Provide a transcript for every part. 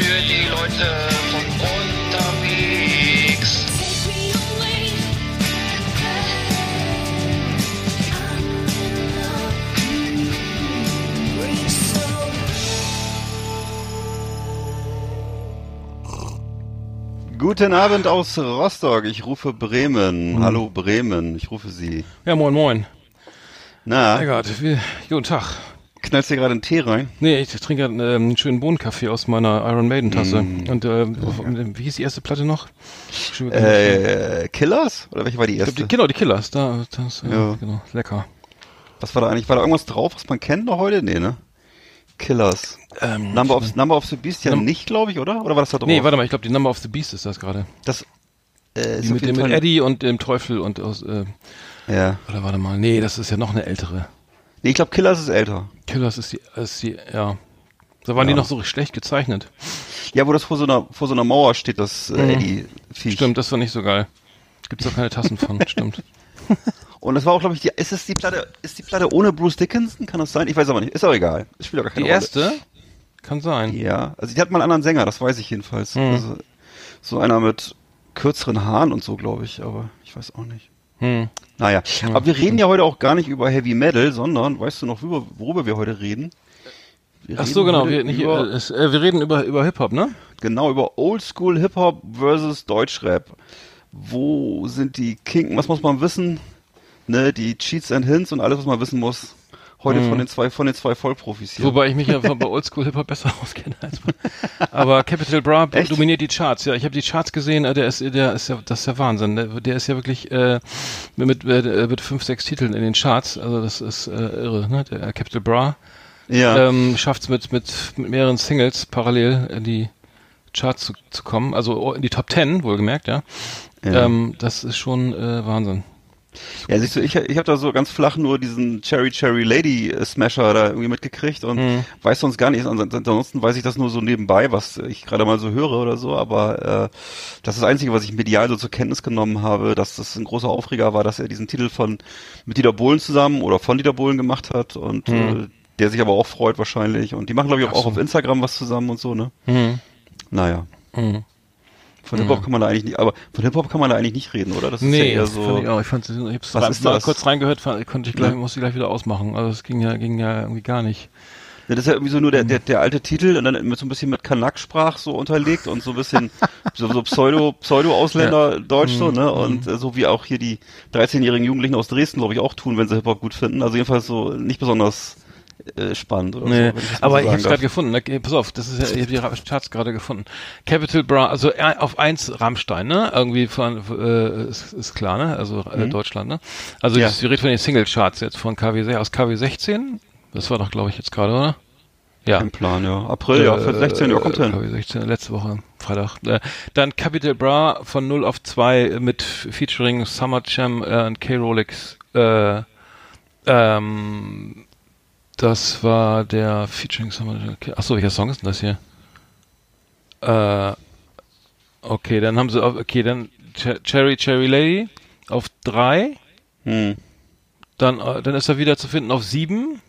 für die Leute von unterwegs. Guten Abend aus Rostock. Ich rufe Bremen. Hallo Bremen. Ich rufe Sie. Ja, moin, moin. Na, Eckart, wie, guten Tag. Knallst dir gerade einen Tee rein? Nee, ich trinke ähm, einen schönen Bohnenkaffee aus meiner Iron Maiden Tasse. Mm. Und äh, wie hieß die erste Platte noch? Äh, Killers? Oder welche war die glaub, erste? die, genau, die Killers. Da, das, äh, Ja. genau, lecker. Was war da eigentlich? War da irgendwas drauf, was man kennt noch heute? Nee, ne? Killers. Ähm, Number of, Number of the Beast ja Num- nicht, glaube ich, oder? Oder war das da drauf? Nee, warte mal, ich glaube, die Number of the Beast ist das gerade. Das äh, mit, mit. Eddie und dem Teufel und aus, äh, Ja. oder warte mal, nee, das ist ja noch eine ältere. Nee, ich glaube, Killers ist älter. Killers ist die, ist die, ja. Da waren Ja. die noch so schlecht gezeichnet. Ja, wo das vor so einer, vor so einer Mauer steht, das äh, Mhm. Eddie-Viech. Stimmt, das war nicht so geil. Gibt's auch keine Tassen von, stimmt. Und das war auch, glaube ich, die, ist es die Platte, ist die Platte ohne Bruce Dickinson? Kann das sein? Ich weiß aber nicht. Ist auch egal. Das spielt auch gar keine Die Rolle. erste? Kann sein. Ja, also die hat mal einen anderen Sänger, das weiß ich jedenfalls. Mhm. Also, so einer mit kürzeren Haaren und so, glaube ich, aber ich weiß auch nicht. Hm. Naja, aber wir reden ja heute auch gar nicht über Heavy Metal, sondern, weißt du noch, worüber, worüber wir heute reden? Wir Ach so, genau. Wir, nicht, über, äh, äh, wir reden über, über Hip-Hop, ne? genau, über Oldschool Hip-Hop versus Deutschrap. Wo sind die Kinken, was muss man wissen? Ne, die Cheats and Hints und alles, was man wissen muss. Heute von den zwei, von den zwei Vollprofis hier. Mhm. Wobei ich mich ja bei Oldschool Hip-Hop besser auskenne als man. Aber Capital Bra Echt? dominiert die Charts. Ja, ich habe die Charts gesehen. äh, Der ist, der ist ja, das ist ja Wahnsinn. Der, der ist ja wirklich äh, mit, mit, äh, mit fünf, sechs Titeln in den Charts. Also das ist äh, irre. Ne? Der äh, Capital Bra ja. ähm, schafft es mit, mit, mit mehreren Singles parallel in die Charts zu, zu kommen. Also in die Top Ten, wohlgemerkt, ja. Ja. Ähm, das ist schon äh, Wahnsinn. Ja, siehst du, ich, ich habe da so ganz flach nur diesen Cherry Cherry Lady äh, Smasher da irgendwie mitgekriegt und Mhm. weiß sonst gar nicht. Ansonsten weiß ich das nur so nebenbei, was ich gerade mal so höre oder so. Aber äh, das ist das Einzige, was ich medial so zur Kenntnis genommen habe, dass das ein großer Aufreger war, dass er diesen Titel von mit Dieter Bohlen zusammen oder von Dieter Bohlen gemacht hat und Mhm. äh, der sich aber auch freut wahrscheinlich. Und die machen, glaube ich, auch, so. auch auf Instagram was zusammen und so, ne? Mhm. Naja. Mhm. Von Hip-Hop kann man da eigentlich nicht, aber von Hip-Hop kann man da eigentlich nicht reden, oder? Das ist Nee, ja so. fand ich auch. Ich fand, ich hab's Was ist mal das? kurz reingehört, fand, konnte ich gleich, Ja. musste ich gleich wieder ausmachen. Also es ging ja, ging ja irgendwie gar nicht. Ja, das ist ja irgendwie so nur der, der, der alte Titel und dann so ein bisschen mit Kanak-Sprach so unterlegt und so ein bisschen so, so Pseudo, Pseudo-Ausländer-Deutsch so, ne? Und äh, so wie auch hier die 13-jährigen Jugendlichen aus Dresden, glaube ich, auch tun, wenn sie Hip-Hop gut finden. Also jedenfalls so nicht besonders äh, spannend oder Nee, so. aber ich sagen hab's gerade gefunden. Ne? Pass auf, das ist ja, ich habe die Charts gerade gefunden. Capital Bra, also äh, auf eins Rammstein, ne? Irgendwie von äh, ist, ist klar, ne? Also äh, Deutschland, ne? Also Ja. wir reden von den Single Charts jetzt von KW aus KW 16. Das war doch, glaube ich, jetzt gerade, oder? Ja. Im Plan, ja. April, ja, für 16, ja, kommt äh, hin. KW 16, letzte Woche, Freitag. Äh, dann Capital Bra von 0 auf 2 mit featuring Summer Jam äh, und K-Rolex. Äh, ähm, das war der featuring Summer. Okay. Achso, welcher Song ist denn das hier? Äh, okay, dann haben sie, auf, okay, dann Ch Cherry Cherry Lady auf 3. Hm. Dann, äh, dann ist er wieder zu finden auf 7.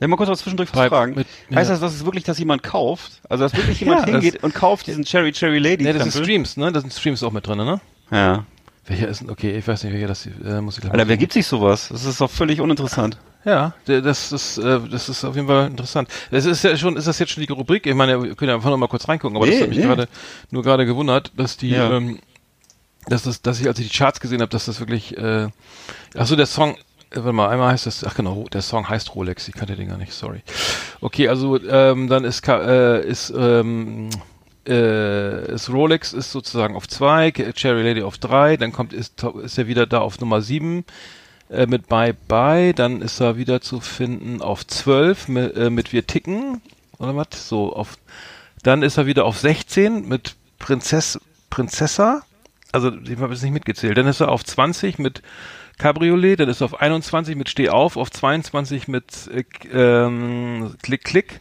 Ja, mal kurz was zwischendurch Bei- fragen. mit- heißt ja. das, dass es wirklich, dass jemand kauft? Also, dass wirklich jemand Ja, das- hingeht und kauft diesen Cherry Cherry Lady Ne, das sind? Streams, ne? Das sind Streams auch mit drin, ne? Ja. Welcher ist denn, okay, ich weiß nicht, welcher das äh, muss ich mal Alter, wer gibt sich sowas? Das ist doch völlig uninteressant. Ja, das ist, äh, das ist auf jeden Fall interessant. Es ist ja schon, ist das jetzt schon die Rubrik? Ich meine, wir können ja einfach noch mal kurz reingucken, aber Nee, das hat mich nee. gerade, nur gerade gewundert, dass die, Ja. ähm, dass das, dass ich, als ich die Charts gesehen habe, dass das wirklich, äh, ach so, der Song, äh, warte mal, einmal heißt das, ach genau, der Song heißt Rolex, ich kannte den gar nicht, sorry. Okay, also, ähm, dann ist, äh, ist, ähm, äh, ist Rolex ist sozusagen auf zwei, Cherry Lady auf drei, dann kommt, ist, ist er wieder da auf Nummer sieben, äh, mit Bye Bye, dann ist er wieder zu finden auf 12 mit, äh, mit Wir ticken oder was? So auf dann ist er wieder auf 16 mit Prinzess Prinzessa. Also ich habe jetzt nicht mitgezählt. Dann ist er auf 20 mit Cabriolet, dann ist er auf 21 mit Steh auf, auf 22 mit äh, ähm, Klick Klick.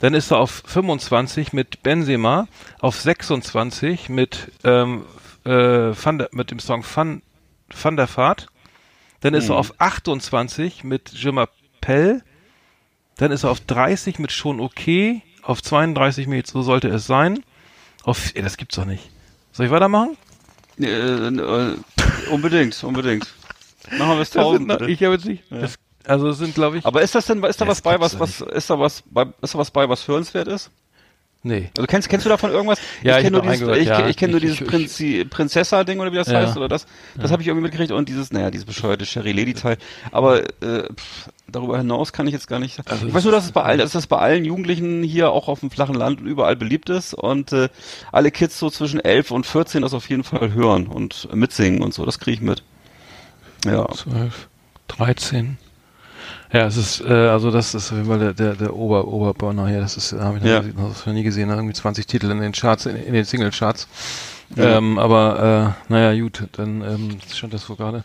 Dann ist er auf 25 mit Benzema, auf 26 mit ähm, äh, Van der, mit dem Song Van, Van der Vaart. Dann ist er auf 28 mit Je m'appelle. Dann ist er auf 30 mit Schon okay. auf 32 Meter, so sollte es sein. Auf, ey, das gibt's doch nicht. Soll ich weitermachen? Äh, äh, unbedingt, unbedingt. Machen wir es 1000. Das sind, ich habe jetzt nicht. Ja. Das, also sind, glaube ich. Aber ist das denn, ist da was bei, was, was, ist da was bei, ist da was bei, was hörenswert ist? Nee. Also kennst, kennst du davon irgendwas? Ja, ich, kenne nur dieses, ich, ja, ich kenn nur ich, dieses Prinzi, Prinzessa-Ding oder wie das Ja. heißt oder das. Das habe ich irgendwie mitgekriegt und dieses, naja, dieses bescheuerte Sherry Lady-Teil. Aber äh, pff, darüber hinaus kann ich jetzt gar nicht. Also ich weiß nur, dass es bei allen, dass das bei allen Jugendlichen hier auch auf dem flachen Land und überall beliebt ist und äh, alle Kids so zwischen 11 und 14 das auf jeden Fall hören und mitsingen und so. Das kriege ich mit. Ja. 12, 13. Ja, es ist, äh, also das ist auf jeden Fall der, der, der Ober, Oberburner hier, das ist, habe ich noch, Ja. nie- noch nie gesehen, ne? irgendwie 20 Titel in den Charts, in, in den Single-Charts. Ja. Ähm, aber, äh, naja, gut, dann ähm, scheint das wohl gerade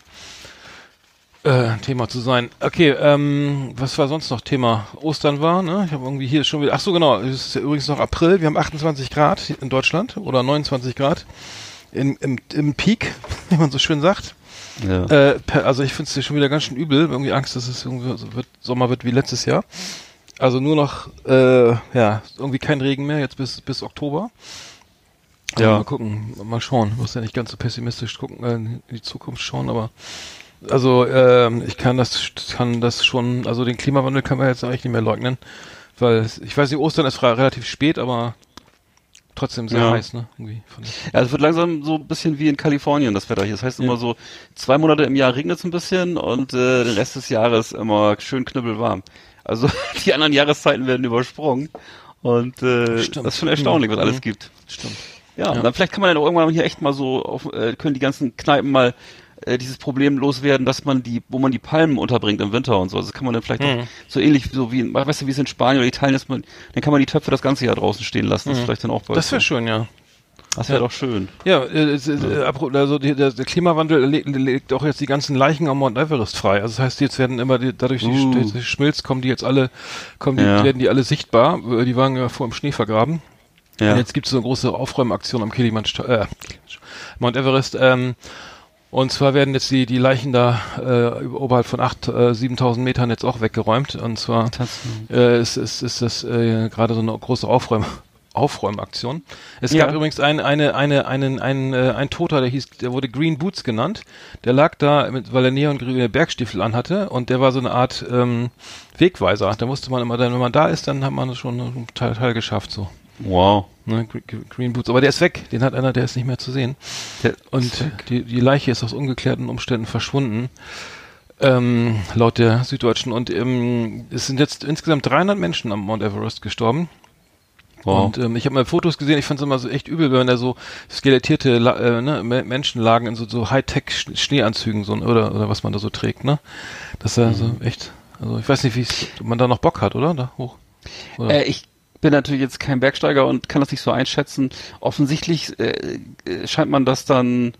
äh, Thema zu sein. Okay, ähm, was war sonst noch Thema? Ostern war, ne? Ich habe irgendwie hier schon wieder, ach so genau, es ist ja übrigens noch April, wir haben 28 Grad in Deutschland oder 29 Grad in, im, im Peak, wie man so schön sagt. Ja. Äh, also ich finde es schon wieder ganz schön übel. Irgendwie Angst, dass es irgendwie so wird, Sommer wird wie letztes Jahr. Also nur noch, äh, ja, irgendwie kein Regen mehr, jetzt bis, bis Oktober. Also Ja. Mal gucken, mal schauen. Muss ja nicht ganz so pessimistisch gucken, äh, in die Zukunft schauen, aber also ähm, ich kann das, kann das schon, also den Klimawandel kann man jetzt eigentlich nicht mehr leugnen, weil ich weiß nicht, Ostern ist relativ spät, aber trotzdem sehr Ja. heiß, ne? Irgendwie. Ja, es wird langsam so ein bisschen wie in Kalifornien das Wetter hier. Das heißt immer so, zwei Monate im Jahr regnet es ein bisschen und äh, den Rest des Jahres immer schön knüppelwarm. Also die anderen Jahreszeiten werden übersprungen und äh, Stimmt. das ist schon erstaunlich, was Mhm. alles gibt. Stimmt. Ja, Ja. und dann vielleicht kann man dann irgendwann hier echt mal so, auf, äh, können die ganzen Kneipen mal äh, dieses Problem loswerden, dass man die, wo man die Palmen unterbringt im Winter und so. Also kann man dann vielleicht Mhm. auch so ähnlich so wie, weißt du, wie es in Spanien oder Italien ist, man, dann kann man die Töpfe das ganze Jahr draußen stehen lassen. Das ist vielleicht dann auch bald Das wäre schön, ja. Das wäre ja. doch schön. Ja, äh, äh, also die, der, der Klimawandel le- legt auch jetzt die ganzen Leichen am Mount Everest frei. Also das heißt, jetzt werden immer die, dadurch Uh. die, die Schmilz kommen die jetzt alle, kommen die, Ja. werden die alle sichtbar. Die waren ja vor im Schnee vergraben. Ja. Und jetzt gibt es so eine große Aufräumaktion am Kilimanjaro, äh, Mount Everest. Ähm, und zwar werden jetzt die, die Leichen da äh, oberhalb von 8, äh, 7.000 Metern jetzt auch weggeräumt. Und zwar äh, ist, ist, ist das äh, gerade so eine große Aufräum Aufräumaktion. Es Ja. gab übrigens ein, eine, eine, einen, einen, äh, ein Toter, der hieß, der wurde Green Boots genannt. Der lag da, mit, weil er neongrüne Bergstiefel anhatte und der war so eine Art ähm, Wegweiser. Da musste man immer dann, wenn man da ist, dann hat man schon einen Teil, Teil geschafft so. Wow. Ne, Gre- Gre- Green Boots. Aber der ist weg. Den hat einer, der ist nicht mehr zu sehen. Der Und die, die Leiche ist aus ungeklärten Umständen verschwunden. Ähm, laut der Süddeutschen. Und ähm, es sind jetzt insgesamt 300 Menschen am Mount Everest gestorben. Wow. Und ähm, ich habe mal Fotos gesehen, ich fand es immer so echt übel, wenn da so skelettierte äh, ne, Me- Menschen lagen in so, so Hightech-Schneeanzügen so, oder, oder was man da so trägt, ne? Das ist ja so Mhm. echt, also ich weiß nicht, wie man da noch Bock hat, oder? Da hoch. Äh, ich bin natürlich jetzt kein Bergsteiger und kann das nicht so einschätzen. Offensichtlich äh, äh, scheint man das dann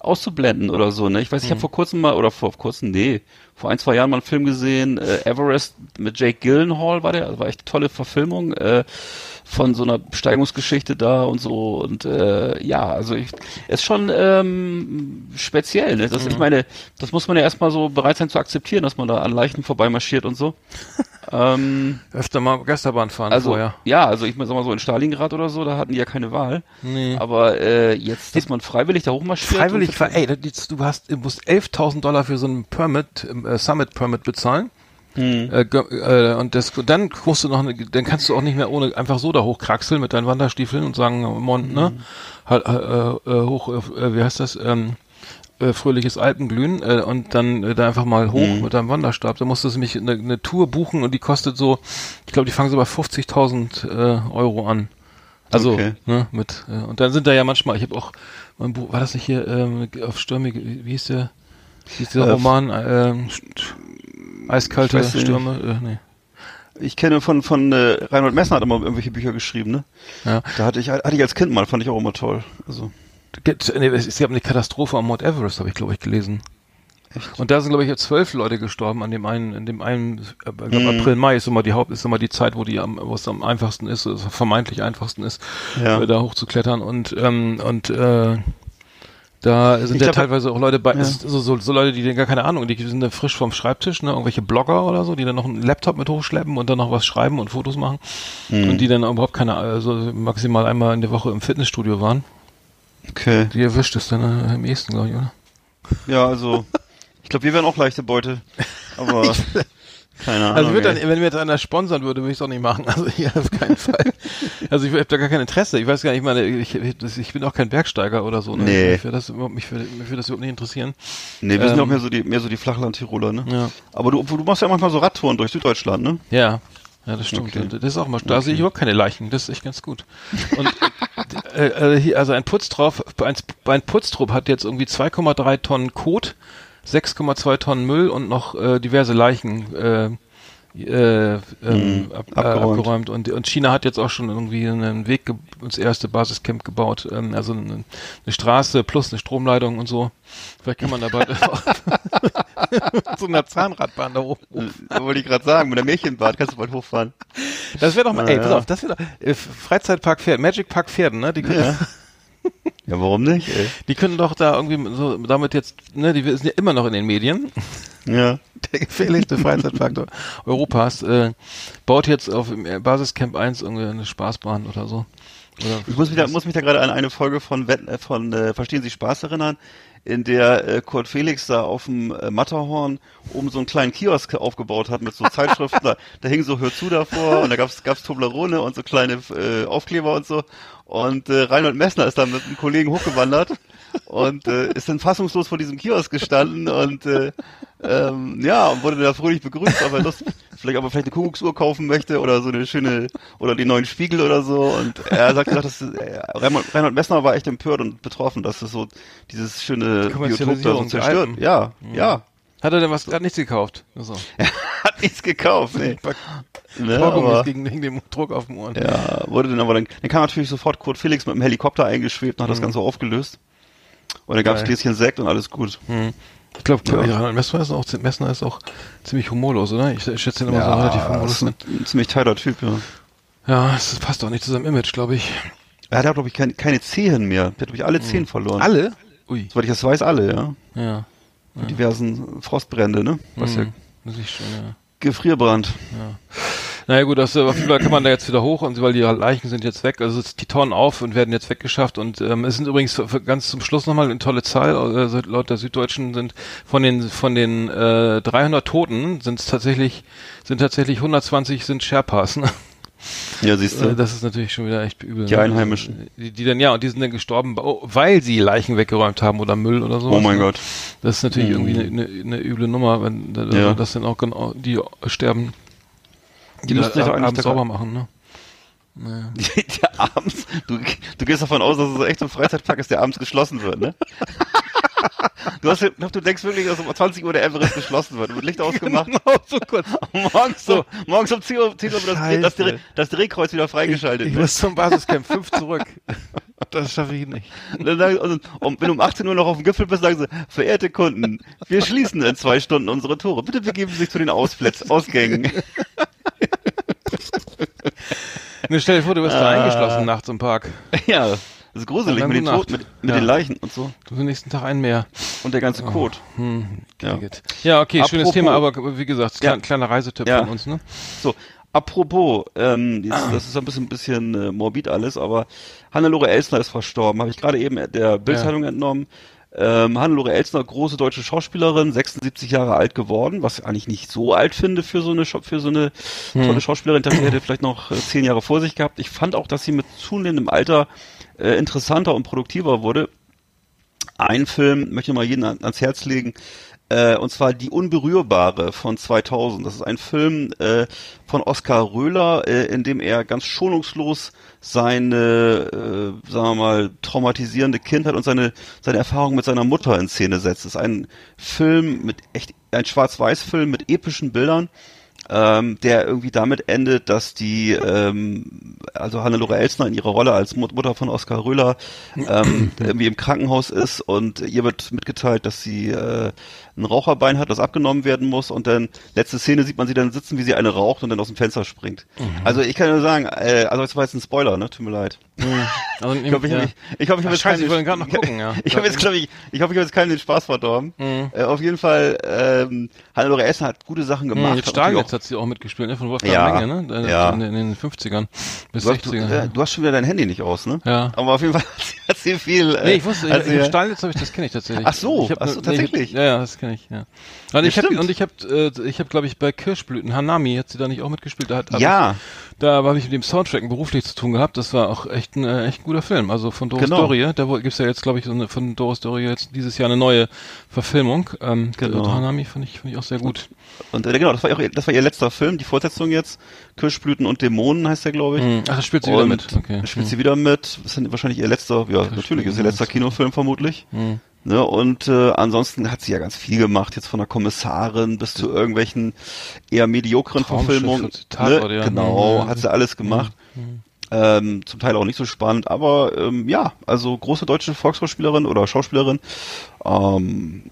auszublenden oder so, ne? Ich weiß, ich Mhm. habe vor kurzem mal, oder vor kurzem, nee, vor ein, zwei Jahren mal einen Film gesehen, äh, Everest mit Jake Gyllenhaal war der, das war echt eine tolle Verfilmung, äh, von so einer Besteigungsgeschichte da und so und äh, ja, also ich, ist schon ähm, speziell, ne? Das, Mhm. Ich meine, das muss man ja erstmal so bereit sein zu akzeptieren, dass man da an Leichen vorbeimarschiert und so. ähm, Öfter mal Geisterbahn fahren also vorher. ja, also ich sag mal so in Stalingrad oder so, da hatten die ja keine Wahl. Nee. Aber äh, jetzt, dass man freiwillig da hochmarschiert. Freiwillig, ey, du hast, du musst 11.000 Dollar für so einen Permit, äh, Summit Permit bezahlen. Hm. Äh, äh, und das, dann musst du noch, eine, dann kannst du auch nicht mehr ohne einfach so da hochkraxeln mit deinen Wanderstiefeln und sagen, äh, Mond, ne, halt, äh, äh, hoch, äh, wie heißt das, ähm, äh, fröhliches Alpenglühen äh, und dann äh, da einfach mal hoch Mhm. mit deinem Wanderstab. Da musst du nämlich eine, eine Tour buchen und die kostet so, ich glaube, die fangen so bei 50.000 äh, Euro an. Also, Okay. ne, mit, äh, und dann sind da ja manchmal, ich habe auch, mein Buch, war das nicht hier ähm, auf Stürmige, wie wie hieß der, wie hieß der Äh, Roman, ähm, Eiskalte ich. Stürme, äh, nee. Ich kenne von von äh, Reinhold Messner hat immer irgendwelche Bücher geschrieben, ne? Ja. Da hatte ich hatte ich als Kind mal, fand ich auch immer toll. Also Gibt- Nee, es gab eine Katastrophe am Mount Everest, habe ich glaube ich gelesen. Und da sind glaube ich jetzt zwölf Leute gestorben an dem einen, in dem einen, äh, glaub, Mhm. April Mai ist immer die Haupt, ist immer die Zeit, wo die am, wo es am einfachsten ist, also vermeintlich einfachsten ist, Ja. äh, da hochzuklettern und ähm, und äh, Da sind Ich ja glaub, teilweise auch Leute bei, ja. so, so, so Leute, die dann gar keine Ahnung, die sind da frisch vom Schreibtisch, ne, irgendwelche Blogger oder so, die dann noch einen Laptop mit hochschleppen und dann noch was schreiben und Fotos machen Hm. und die dann überhaupt keine, also maximal einmal in der Woche im Fitnessstudio waren. Okay. Die erwischt es dann äh, am ehesten, glaube ich, oder? Ja, also, ich glaube, wir wären auch leichte Beute. Aber, keine Ahnung. Also würde ey. dann, wenn mir jetzt einer sponsern würde, würde ich es auch nicht machen. Also hier auf keinen Fall. Also ich habe da gar kein Interesse. Ich weiß gar nicht, ich meine, ich, ich bin auch kein Bergsteiger oder so. Ne? Nee. Mich würde das, überhaupt- mich würde, mich würde das überhaupt nicht interessieren. Nee, wir sind Ähm, auch mehr so die, mehr so die Flachland-Tiroler, ne? Ja. Aber du, du machst ja manchmal so Radtouren durch Süddeutschland, ne? Ja. Ja, das stimmt. Okay. Das ist auch mal, da sehe ich überhaupt keine Leichen. Das ist echt ganz gut. Und äh, äh, hier, also ein Putztrauf, ein, ein Putztrupp hat jetzt irgendwie 2,3 Tonnen Kot, 6,2 Tonnen Müll und noch äh, diverse Leichen äh, äh, ähm, Mhm, ab, äh, abgeräumt. abgeräumt. Und, und China hat jetzt auch schon irgendwie einen Weg, ins erste Basiscamp gebaut, ähm, also eine, eine Straße plus eine Stromleitung und so. Vielleicht kann man dabei so einer Zahnradbahn da oben. Äh, Wollte ich gerade sagen, mit der Märchenbad kannst du bald hochfahren. Das wäre doch mal, Na ey, ja. pass auf, das wäre doch, äh, Freizeitpark Pferden, Magic Park Pferden, ne? Die können, Ja. Ja, warum nicht, ey? die können doch da irgendwie so, damit jetzt, ne, die sind ja immer noch in den Medien. Ja. Der gefährlichste Freizeitpark der- Europas, äh, baut jetzt auf Basiscamp 1 irgendwie eine Spaßbahn oder so. Oder Ich muss mich da, muss mich da gerade an eine Folge von, äh, von äh, Verstehen Sie Spaß erinnern, in der äh, Kurt Felix da auf dem äh, Matterhorn oben so einen kleinen Kiosk aufgebaut hat mit so Zeitschriften. da, da hing so Hör zu davor und da gab's gab's Toblerone und so kleine äh, Aufkleber und so. Und äh, Reinhold Messner ist dann mit einem Kollegen hochgewandert und äh, ist dann fassungslos vor diesem Kiosk gestanden und äh, ähm, ja, und wurde da fröhlich begrüßt, ob er Lust, vielleicht, ob er vielleicht eine Kuckucksuhr kaufen möchte oder so eine schöne, oder den neuen Spiegel oder so. Und er sagt gesagt, das ist, äh, Reinhold, Reinhold Messner war echt empört und betroffen, dass das so dieses schöne Biotop da so zerstört. Ja, ja. Hat er denn was, hat nichts gekauft? So. Hat nichts gekauft, nee. Ne, aber, gegen, gegen den Druck auf dem Ohren. ja, wurde dann aber dann, dann kam natürlich sofort Kurt Felix mit dem Helikopter eingeschwebt und hat das Ganze aufgelöst. Und dann gab's Geil. Gläschen Sekt und alles gut. Hm. Ich glaube, Ja. ja. Messner ist auch, Messner ist auch ziemlich humorlos, oder? Ich, ich schätze ihn immer so relativ ist humorlos. ein, ein ziemlich teiler Typ, ja. Ja, es passt auch nicht zu seinem Image, glaube ich. Er hat, glaube ich, keine, keine Zehen mehr. Er hat, glaube ich, alle Zehen verloren. Alle? Ui. Soweit ich das weiß, alle, ja. Ja. Mit diversen Frostbrände, ne? Was ja Hm. Das ist schon, ja. Gefrierbrand. Naja gut, das, äh, auf jeden Fall kann man da jetzt wieder hoch, und weil die Leichen sind jetzt weg, also die Tonnen auf und werden jetzt weggeschafft und ähm, es sind übrigens ganz zum Schluss nochmal eine tolle Zahl, also laut der Süddeutschen sind von den von den äh, 300 Toten sind es tatsächlich sind tatsächlich 120 sind Sherpas. Ne? Ja, siehst Äh, du. Das ist natürlich schon wieder echt übel. Die ne? Einheimischen. Die, die dann ja und die sind dann gestorben, oh, weil sie Leichen weggeräumt haben oder Müll oder so. Oh mein Gott. Das ist natürlich Mhm. irgendwie eine, eine, eine üble Nummer, wenn Ja. das dann auch genau die sterben. Die müssten sich doch eigentlich abends da- sauber machen, ne? Naja. Der abends, du, du gehst davon aus, dass es echt so ein Freizeitpark ist, der abends geschlossen wird, ne? Du, hast, ich du denkst wirklich, dass um 20 Uhr der Everest geschlossen wird. Wird Licht ausgemacht. Genau, so kurz. morgens, so, morgens um 10 Uhr, 10 Uhr wird das, das. Dreh, das Drehkreuz wieder freigeschaltet. Ich ne? muss zum Basiscamp 5 zurück. Das schaffe ich nicht. Und, dann sagen, und, und wenn du um 18 Uhr noch auf dem Gipfel bist, sagen sie, verehrte Kunden, wir schließen in zwei Stunden unsere Tore. Bitte begeben Sie sich zu den Ausplätzen, Ausgängen. Ne, stell dir vor, du wirst da Ah. eingeschlossen nachts im Park. ja, das ist gruselig mit den. Toten, mit, mit Ja. den Leichen und so. Du hast am nächsten Tag einen mehr. Und der ganze Code. Hm, Ja. ja. ja, okay, schönes Apropos- Thema, aber wie gesagt, Ja. klein, kleiner Reisetipp Ja. von uns, ne? So, apropos, ähm, jetzt, das ist ein bisschen, bisschen äh, morbid alles, aber Hannelore Elsner ist verstorben. Habe ich gerade eben der Bildzeitung entnommen. Ähm, Hannelore Elsner, große deutsche Schauspielerin, 76 Jahre alt geworden, was ich eigentlich nicht so alt finde für so eine für so eine tolle Schauspielerin. Ich hätte vielleicht noch äh, zehn Jahre vor sich gehabt. Ich fand auch, dass sie mit zunehmendem Alter äh, interessanter und produktiver wurde. Ein Film möchte ich mal jeden an, ans Herz legen, äh, und zwar Die Unberührbare von 2000. Das ist ein Film äh, von Oskar Röhler, äh, in dem er ganz schonungslos seine, äh, sagen wir mal, traumatisierende Kindheit und seine, seine Erfahrung mit seiner Mutter in Szene setzt. Es ist ein Film mit echt, ein Schwarz-Weiß-Film mit epischen Bildern. ähm, der irgendwie damit endet, dass die, ähm, also Hannelore Elsner in ihrer Rolle als Mut Mutter von Oskar Röhler ähm, irgendwie im Krankenhaus ist und ihr wird mitgeteilt, dass sie äh, ein Raucherbein hat, das abgenommen werden muss und dann letzte Szene sieht man sie dann sitzen, wie sie eine raucht und dann aus dem Fenster springt. Also ich kann nur sagen, äh, also das war jetzt ein Spoiler, ne? Tut mir leid. Also, Ich ich ja. ich, hoffe, ich habe jetzt ich keinen- gerade noch gucken, ja. Ich habe jetzt, ich, ich hoffe, ich habe jetzt keinen den Spaß verdorben. Äh, auf jeden Fall, ähm, Hannelore Elsner hat gute Sachen gemacht. Hm, hat jetzt auch- hat sie auch mitgespielt, ne? Von Wolfgang Ja, Menge, ne? Äh, ja. In, in den 50ern bis Du hast, du, 60ern. äh, du hast schon wieder dein Handy nicht aus, ne? Ja. Aber auf jeden Fall hat sie, hat sie viel. Äh, Nee, ich wusste, hat ich, sie- ich, Stahlnetz habe ich, das kenne ich tatsächlich. Ach so, ich hab, ach so, nee, ich hab- tatsächlich? ja, ja, das kenne ich, ja. Und ich habe und ich habe äh, ich habe glaube ich bei Kirschblüten Hanami hat sie da nicht auch mitgespielt, da hat hab Ja. ich, da habe ich mit dem Soundtrack beruflich zu tun gehabt, das war auch echt ein äh, echt ein guter Film, also von Doris Genau. Dorie, da gibt's ja jetzt glaube ich so eine, von Doris Dorie jetzt dieses Jahr eine neue Verfilmung. Ähm, Genau. Hanami fand ich fand ich auch sehr gut. Und äh, genau, das war, ihr, das war ihr letzter Film, die Fortsetzung jetzt. Kirschblüten und Dämonen heißt der, glaube ich. Hm. Ach, das spielt sie wieder Und mit. Okay. Spielt sie wieder mit. Das ist wahrscheinlich ihr letzter, ja, natürlich ist ihr letzter Kinofilm vermutlich. Hm. Ne, und äh, ansonsten hat sie ja ganz viel gemacht, jetzt von der Kommissarin bis zu irgendwelchen eher mediokren Verfilmungen. Tatort, Ne? ja. Genau, Mhm. hat sie alles gemacht. Ähm, zum Teil auch nicht so spannend, aber ähm, ja, also große deutsche Volksschauspielerin oder Schauspielerin. Ähm,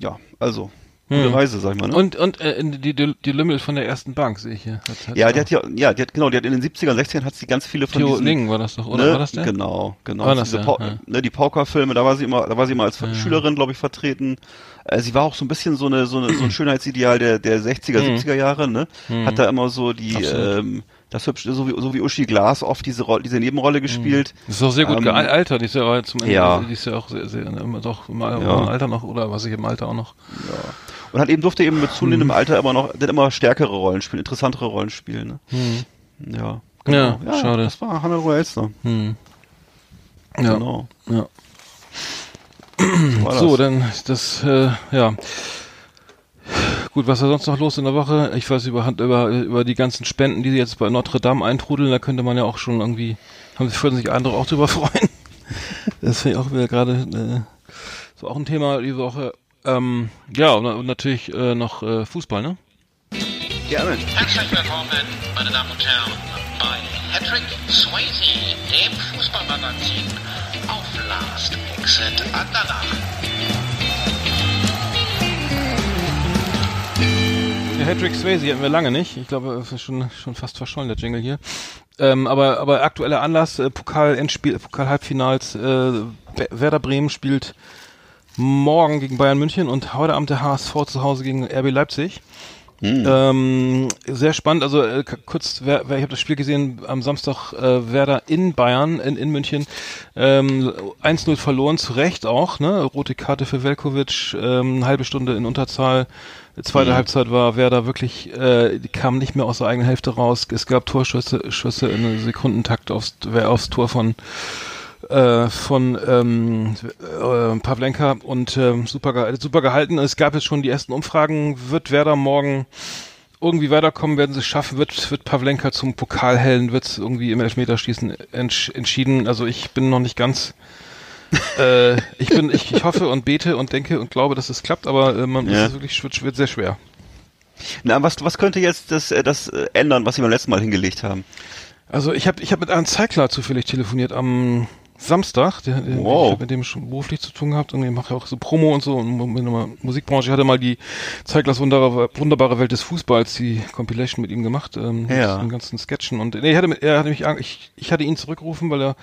ja, also gute Hm. Reise, sag ich mal. Ne? Und und äh, die, die die Lümmel von der ersten Bank sehe ich hier. Hat, hat ja, die hat ja, ja, die hat genau, die hat in den 70ern, 60ern hat sie ganz viele von Theo diesen Ling war das doch, oder ne, war das der? Genau, genau. War das Diese Ja. ne, die Pauker-Filme, da war sie immer, da war sie immer als Schülerin, glaube ich, vertreten. Äh, sie war auch so ein bisschen so eine, so, eine, so ein Schönheitsideal der, der 60er, 70er Jahre, ne? Hat da immer so die. Absolut. ähm, das hübsch, so wie, so wie Uschi Glas oft diese, Ro diese Nebenrolle gespielt. Das ist auch sehr gut Ähm, gealtert. Die ist ja auch zum Ende, ja. die ist ja auch sehr, sehr immer doch im, Ja. im Alter noch, oder was ich im Alter auch noch. Und hat eben, durfte eben mit zunehmendem Mhm. Alter immer noch, dann immer stärkere Rollen spielen, interessantere Rollen spielen, ne? Ja. Mhm. Ja, schade. Das war Hannah Elsner. Hm. Ja, Genau. ja. So, das. dann ist das, äh, ja. Gut, was war sonst noch los in der Woche? Ich weiß über, über, über die ganzen Spenden, die jetzt bei Notre Dame eintrudeln, da könnte man ja auch schon irgendwie, haben sich, würden sich andere auch drüber freuen. Das finde ich auch wieder gerade, äh, so auch ein Thema die Woche. Ähm, ja, und, und natürlich äh, noch äh, Fußball, ne? Gerne. Herzlich willkommen, meine Damen und Herren, bei Patrick Swayze, dem Fußballmagazin auf Last Exit Andernach. Hedrick Swayze hatten wir lange nicht. Ich glaube, das ist schon, schon fast verschollen, der Jingle hier. Ähm, aber, aber aktueller Anlass, äh, Pokal-Endspiel, Pokal-Halbfinals, äh, Werder Bremen spielt morgen gegen Bayern München und heute Abend der HSV zu Hause gegen RB Leipzig. Ähm, sehr spannend, also äh, kurz, wer, wer, ich habe das Spiel gesehen am Samstag, äh, Werder in Bayern, in, in München, ähm, 1-0 verloren, zu Recht auch, ne? Rote Karte für Velkovic, ähm, eine halbe Stunde in Unterzahl. Zweite Halbzeit war Werder wirklich, äh, die kam nicht mehr aus der eigenen Hälfte raus. Es gab Torschüsse Schüsse in einem Sekundentakt aufs, aufs Tor von äh, von ähm, äh, Pavlenka und ähm, super, super gehalten. Es gab jetzt schon die ersten Umfragen. Wird Werder morgen irgendwie weiterkommen? Werden sie es schaffen? Wird, wird Pavlenka zum Pokalhelden? Wird es irgendwie im Elfmeterschießen entsch entschieden? Also ich bin noch nicht ganz äh, ich bin, ich, ich hoffe und bete und denke und glaube, dass es klappt, aber äh, man, Ja. es ist wirklich wird, wird sehr schwer. Na, was, was könnte jetzt das, äh, das äh, ändern, was sie beim letzten Mal hingelegt haben? Also ich habe ich hab mit einem Zeigler zufällig telefoniert am Samstag, der, der, Wow. ich habe mit dem schon beruflich zu tun gehabt und ich mache ja auch so Promo und so und mit einer Musikbranche. Ich hatte mal die Zeiglers wunderbare, wunderbare Welt des Fußballs, die Compilation mit ihm gemacht, ähm, Ja. mit den ganzen Sketchen und nee, er hatte, er hatte mich, ich, ich hatte ihn zurückgerufen, weil er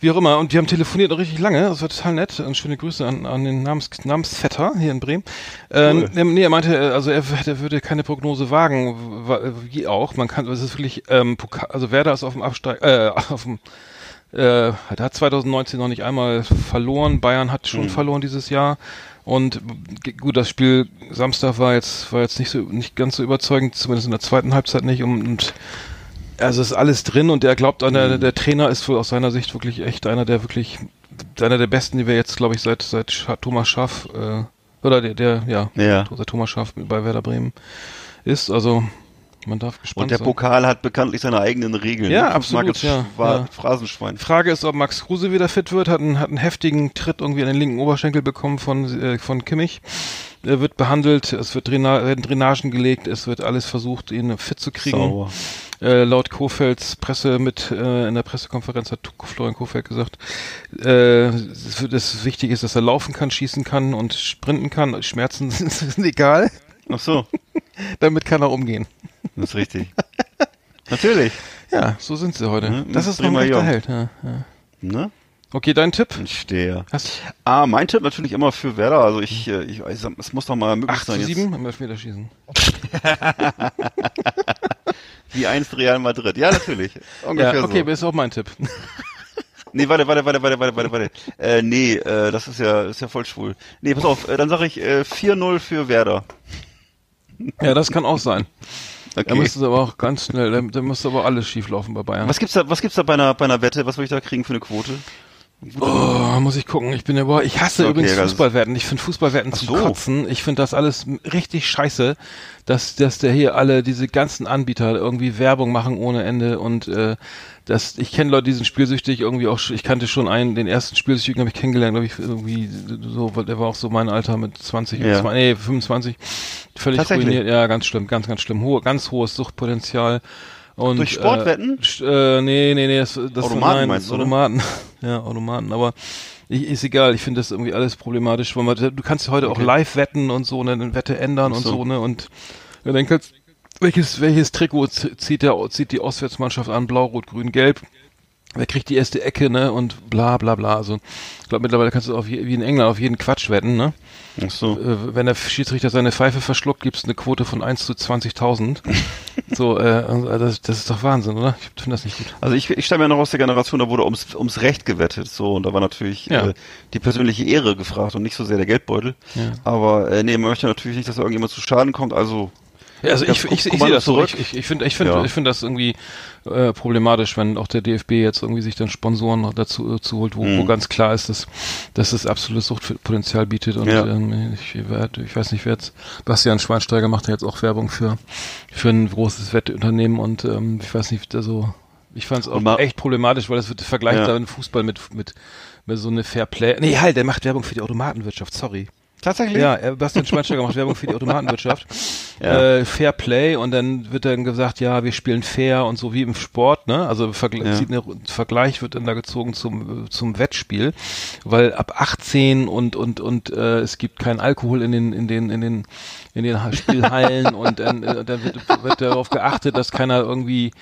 wie auch immer, und wir haben telefoniert noch richtig lange, das war total nett, und schöne Grüße an, an den Namens, Namensvetter hier in Bremen. Ähm, Cool. ähm, nee, er meinte, äh, also er, er würde keine Prognose wagen, wa- wie auch, man kann, es ist wirklich, ähm, also Werder ist auf dem Absteig, äh, auf dem, äh, hat 2019 noch nicht einmal verloren, Bayern hat schon verloren dieses Jahr, und gut, das Spiel Samstag war jetzt, war jetzt nicht so, nicht ganz so überzeugend, zumindest in der zweiten Halbzeit nicht, und, und also ist alles drin und er glaubt, Mhm. einer, der Trainer ist wohl aus seiner Sicht wirklich echt einer der wirklich, einer der besten, die wir jetzt, glaube ich, seit seit Thomas Schaff äh, oder der, der ja, Ja. seit Thomas Schaff bei Werder Bremen ist. Also man darf gespannt Und der sein. Pokal hat bekanntlich seine eigenen Regeln. Ja, ne? absolut, ja, War ja. Phrasenschwein. Frage ist, ob Max Kruse wieder fit wird, hat einen, hat einen heftigen Tritt irgendwie an den linken Oberschenkel bekommen von, äh, von Kimmich. Er wird behandelt, es wird Draina werden Drainagen gelegt, es wird alles versucht, ihn fit zu kriegen. Sauber. Äh, laut Kofelds Presse mit äh, in der Pressekonferenz hat Florian Kofeld gesagt, äh, das wichtig ist, dass er laufen kann, schießen kann und sprinten kann. Schmerzen sind egal. Ach so, Damit kann er umgehen. das ist richtig. Natürlich. Ja, so sind sie heute. Mhm, das ist noch ein echter. Held. Ja, ja. Ne? Okay, dein Tipp? Ein Steher. Hast Ah, mein Tipp natürlich immer für Werder. Also ich, äh, ich weiß, es muss doch mal möglich 8 zu sein. 7 im Elfmeterschießen. Wie einst Real Madrid. Ja, natürlich. Ungefähr Ja, okay, so. ist auch mein Tipp. Nee, warte, warte, warte, warte, warte, warte, warte. Äh, nee, äh, das ist ja, ist ja voll schwul. Nee, pass auf, äh, dann sage ich äh, 4-0 für Werder. Ja, das kann auch sein. Da Okay. müsste es aber auch ganz schnell, da, da müsste aber alles schief laufen bei Bayern. Was gibt's da, was gibt's da bei einer, bei einer Wette? Was will ich da kriegen für eine Quote? Oh, muss ich gucken. Ich bin ja, boah, ich hasse Okay, übrigens Fußballwetten. Ich finde Fußballwetten Ach zum so. Kotzen. Ich finde das alles richtig scheiße, dass, dass der hier alle, diese ganzen Anbieter irgendwie Werbung machen ohne Ende und, äh, das, ich kenne Leute, die sind spielsüchtig, irgendwie auch, ich kannte schon einen, den ersten Spielsüchtigen habe ich kennengelernt, glaube ich, irgendwie, so, der war auch so mein Alter mit 20, Ja. 20 nee, 25. Völlig ruiniert. Ja, ganz schlimm, ganz, ganz schlimm. Hohe, ganz hohes Suchtpotenzial. Und, Durch Sportwetten? Äh, äh, nee, nee, nee, das, das Automaten nein, meinst du? Automaten. ja, Automaten, aber ich, ist egal, ich finde das irgendwie alles problematisch, weil man, du kannst heute auch Okay. live wetten und so, ne, eine Wette ändern Ach und so. so, ne, und ja, dann kannst, welches, welches Trikot zieht der, zieht die Auswärtsmannschaft an, blau, rot, grün, gelb, wer kriegt die erste Ecke, ne, und bla, bla, bla, also, ich glaube, mittlerweile kannst du auf, je- wie in England auf jeden Quatsch wetten, ne, Ach so. äh, wenn der Schiedsrichter seine Pfeife verschluckt, gibt's eine Quote von 1 zu 20.000. so, äh, also das, das ist doch Wahnsinn, oder? Ich finde das nicht gut. Also ich, ich stamme ja noch aus der Generation, da wurde ums, ums Recht gewettet, so, und da war natürlich Ja. äh, die persönliche Ehre gefragt und nicht so sehr der Geldbeutel. Ja. Aber äh, nee, man möchte natürlich nicht, dass da irgendjemand zu Schaden kommt, also Ja, also ich, ich, ich, ich sehe das so. zurück. Ich, ich, ich finde ich finde Ja. ich finde das irgendwie äh, problematisch, wenn auch der DFB jetzt irgendwie sich dann Sponsoren dazu äh, zu holt, wo, Mhm. wo ganz klar ist, dass, dass es absolutes Suchtpotenzial bietet. Und Ja. ähm, ich, ich weiß nicht, wer jetzt Bastian Schweinsteiger macht ja jetzt auch Werbung für für ein großes Wettunternehmen und ähm, ich weiß nicht, also ich fand es auch mal- echt problematisch, weil das wird vergleicht Ja. da in Fußball mit mit mit so eine Fair Play. Nee, halt, der macht Werbung für die Automatenwirtschaft, sorry. Tatsächlich. Ja, Bastian Schweinsteiger macht Werbung für die Automatenwirtschaft. Ja. Äh, Fair Play und dann wird dann gesagt, ja, wir spielen fair und so wie im Sport, ne? Also Vergl Ja. eine, Vergleich wird dann da gezogen zum zum Wettspiel, weil ab 18 und und und äh, es gibt keinen Alkohol in den in den in den in den Ha- Spielhallen und dann, äh, dann wird, wird darauf geachtet, dass keiner irgendwie